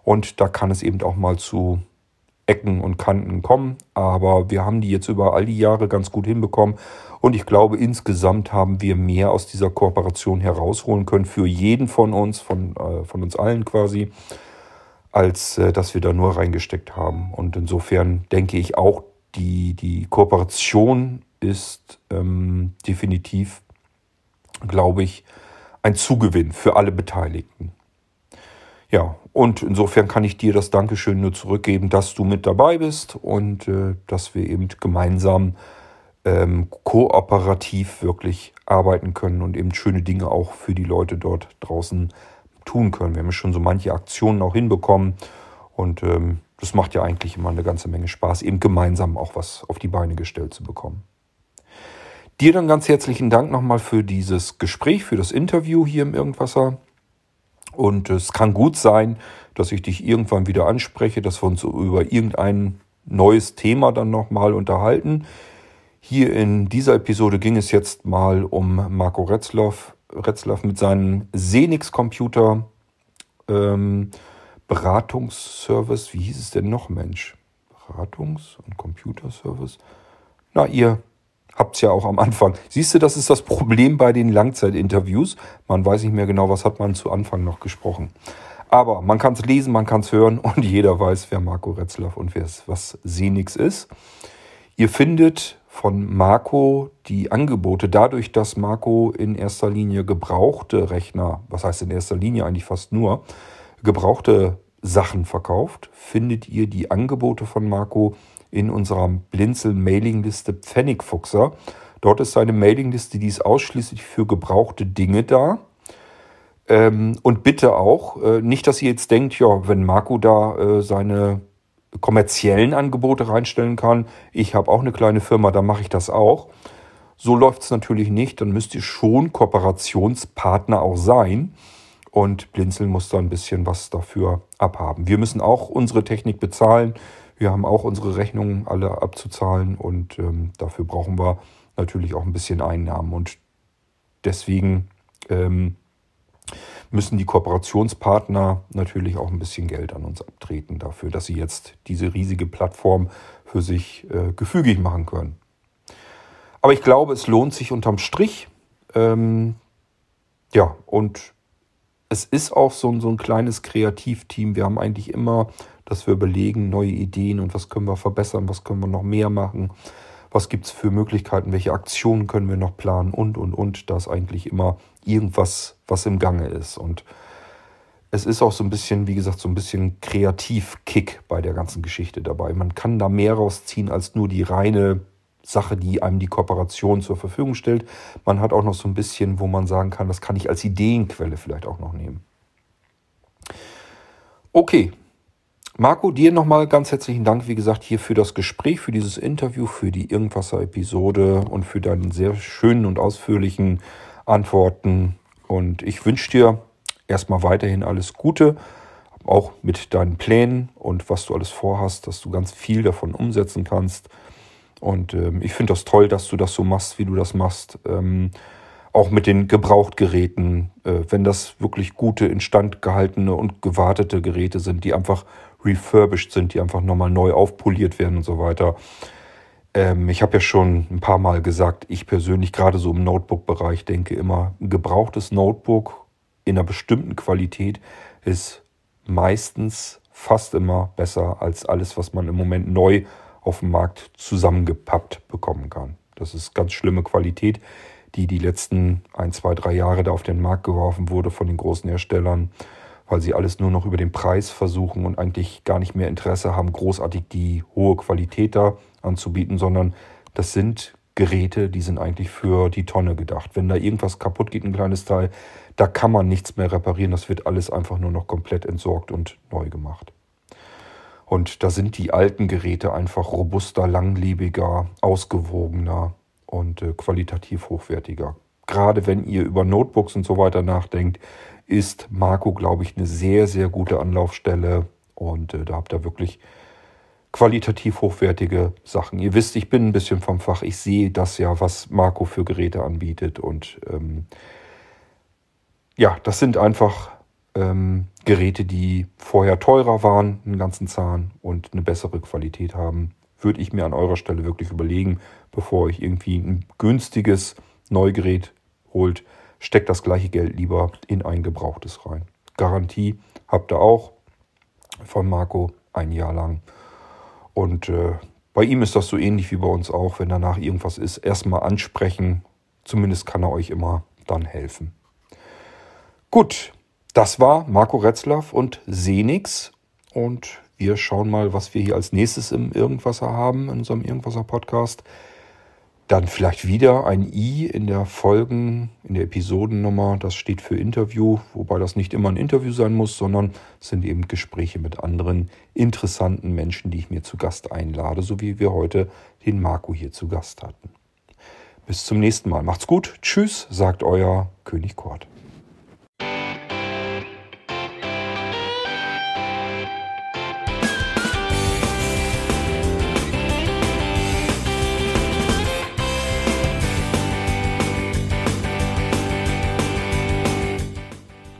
Und da kann es eben auch mal zu Ecken und Kanten kommen. Aber wir haben die jetzt über all die Jahre ganz gut hinbekommen. Und ich glaube, insgesamt haben wir mehr aus dieser Kooperation herausholen können für jeden von uns, von, äh, von uns allen quasi, als äh, dass wir da nur reingesteckt haben. Und insofern denke ich auch, die, die Kooperation ist ähm, definitiv, glaube ich, ein Zugewinn für alle Beteiligten. Ja, und insofern kann ich dir das Dankeschön nur zurückgeben, dass du mit dabei bist und äh, dass wir eben gemeinsam ähm, kooperativ wirklich arbeiten können und eben schöne Dinge auch für die Leute dort draußen tun können. Wir haben schon so manche Aktionen auch hinbekommen und ähm, das macht ja eigentlich immer eine ganze Menge Spaß, eben gemeinsam auch was auf die Beine gestellt zu bekommen. Dir dann ganz herzlichen Dank nochmal für dieses Gespräch, für das Interview hier im Irgendwasser. Und es kann gut sein, dass ich dich irgendwann wieder anspreche, dass wir uns über irgendein neues Thema dann nochmal unterhalten. Hier in dieser Episode ging es jetzt mal um Marco Retzloff, Retzlaff mit seinem Senix-Computer ähm, Beratungsservice. Wie hieß es denn noch, Mensch? Beratungs- und Computerservice? Na, ihr habt es ja auch am Anfang. Siehst du, das ist das Problem bei den Langzeitinterviews. Man weiß nicht mehr genau, was hat man zu Anfang noch gesprochen. Aber man kann es lesen, man kann es hören und jeder weiß, wer Marco Retzlaff und wer was Senix ist. Ihr findet von Marco die Angebote, dadurch, dass Marco in erster Linie gebrauchte Rechner, was heißt in erster Linie eigentlich fast nur, gebrauchte Sachen verkauft, findet ihr die Angebote von Marco in unserer Blinzel-Mailingliste Pfennigfuchser. Dort ist eine Mailingliste, die ist ausschließlich für gebrauchte Dinge da. Ähm, und bitte auch, äh, nicht, dass ihr jetzt denkt, ja, wenn Marco da äh, seine kommerziellen Angebote reinstellen kann. Ich habe auch eine kleine Firma, da mache ich das auch. So läuft es natürlich nicht. Dann müsst ihr schon Kooperationspartner auch sein. und Blinzeln muss da ein bisschen was dafür abhaben. Wir müssen auch unsere Technik bezahlen. Wir haben auch unsere Rechnungen alle abzuzahlen und ähm, dafür brauchen wir natürlich auch ein bisschen Einnahmen. Und deswegen ähm, müssen die Kooperationspartner natürlich auch ein bisschen Geld an uns abtreten dafür, dass sie jetzt diese riesige Plattform für sich äh, gefügig machen können. Aber ich glaube, es lohnt sich unterm Strich. Ähm, ja, und es ist auch so, so ein kleines Kreativteam. Wir haben eigentlich immer, dass wir überlegen, neue Ideen und was können wir verbessern, was können wir noch mehr machen, was gibt es für Möglichkeiten, welche Aktionen können wir noch planen und, und, und. Da ist eigentlich immer irgendwas, was im Gange ist. Und es ist auch so ein bisschen, wie gesagt, so ein bisschen Kreativkick bei der ganzen Geschichte dabei. Man kann da mehr rausziehen als nur die reine Sache, die einem die Kooperation zur Verfügung stellt. Man hat auch noch so ein bisschen, wo man sagen kann, das kann ich als Ideenquelle vielleicht auch noch nehmen. Okay. Marco, dir nochmal ganz herzlichen Dank, wie gesagt, hier für das Gespräch, für dieses Interview, für die Irgendwasser-Episode und für deinen sehr schönen und ausführlichen Antworten. Und ich wünsche dir erstmal weiterhin alles Gute, auch mit deinen Plänen und was du alles vorhast, dass du ganz viel davon umsetzen kannst. Und ähm, ich finde das toll, dass du das so machst, wie du das machst. Ähm, auch mit den Gebrauchtgeräten, äh, wenn das wirklich gute, instand gehaltene und gewartete Geräte sind, die einfach refurbished sind, die einfach nochmal neu aufpoliert werden und so weiter. Ähm, ich habe ja schon ein paar Mal gesagt, ich persönlich gerade so im Notebook-Bereich denke immer, ein gebrauchtes Notebook in einer bestimmten Qualität ist meistens fast immer besser als alles, was man im Moment neu auf dem Markt zusammengepappt bekommen kann. Das ist ganz schlimme Qualität, die die letzten ein, zwei, drei Jahre da auf den Markt geworfen wurde von den großen Herstellern, weil sie alles nur noch über den Preis versuchen und eigentlich gar nicht mehr Interesse haben, großartig die hohe Qualität da anzubieten, sondern das sind Geräte, die sind eigentlich für die Tonne gedacht. Wenn da irgendwas kaputt geht, ein kleines Teil, da kann man nichts mehr reparieren. Das wird alles einfach nur noch komplett entsorgt und neu gemacht. Und da sind die alten Geräte einfach robuster, langlebiger, ausgewogener und äh, qualitativ hochwertiger. Gerade wenn ihr über Notebooks und so weiter nachdenkt, ist Marco, glaube ich, eine sehr, sehr gute Anlaufstelle. Und äh, da habt ihr wirklich qualitativ hochwertige Sachen. Ihr wisst, ich bin ein bisschen vom Fach. Ich sehe das ja, was Marco für Geräte anbietet. Und ähm, ja, das sind einfach ähm, Geräte, die vorher teurer waren, einen ganzen Zahn und eine bessere Qualität haben, würde ich mir an eurer Stelle wirklich überlegen, bevor euch irgendwie ein günstiges Neugerät holt, steckt das gleiche Geld lieber in ein gebrauchtes rein. Garantie habt ihr auch von Marco ein Jahr lang. Und äh, bei ihm ist das so ähnlich wie bei uns auch. Wenn danach irgendwas ist, erstmal ansprechen. Zumindest kann er euch immer dann helfen. Gut, das war Marco Retzlaff und Senix. Und wir schauen mal, was wir hier als nächstes im Irgendwasser haben, in unserem Irgendwasser-Podcast. Dann vielleicht wieder ein I in der Folgen, in der Episodennummer. Das steht für Interview, wobei das nicht immer ein Interview sein muss, sondern es sind eben Gespräche mit anderen interessanten Menschen, die ich mir zu Gast einlade, so wie wir heute den Marco hier zu Gast hatten. Bis zum nächsten Mal. Macht's gut. Tschüss, sagt euer König Kort.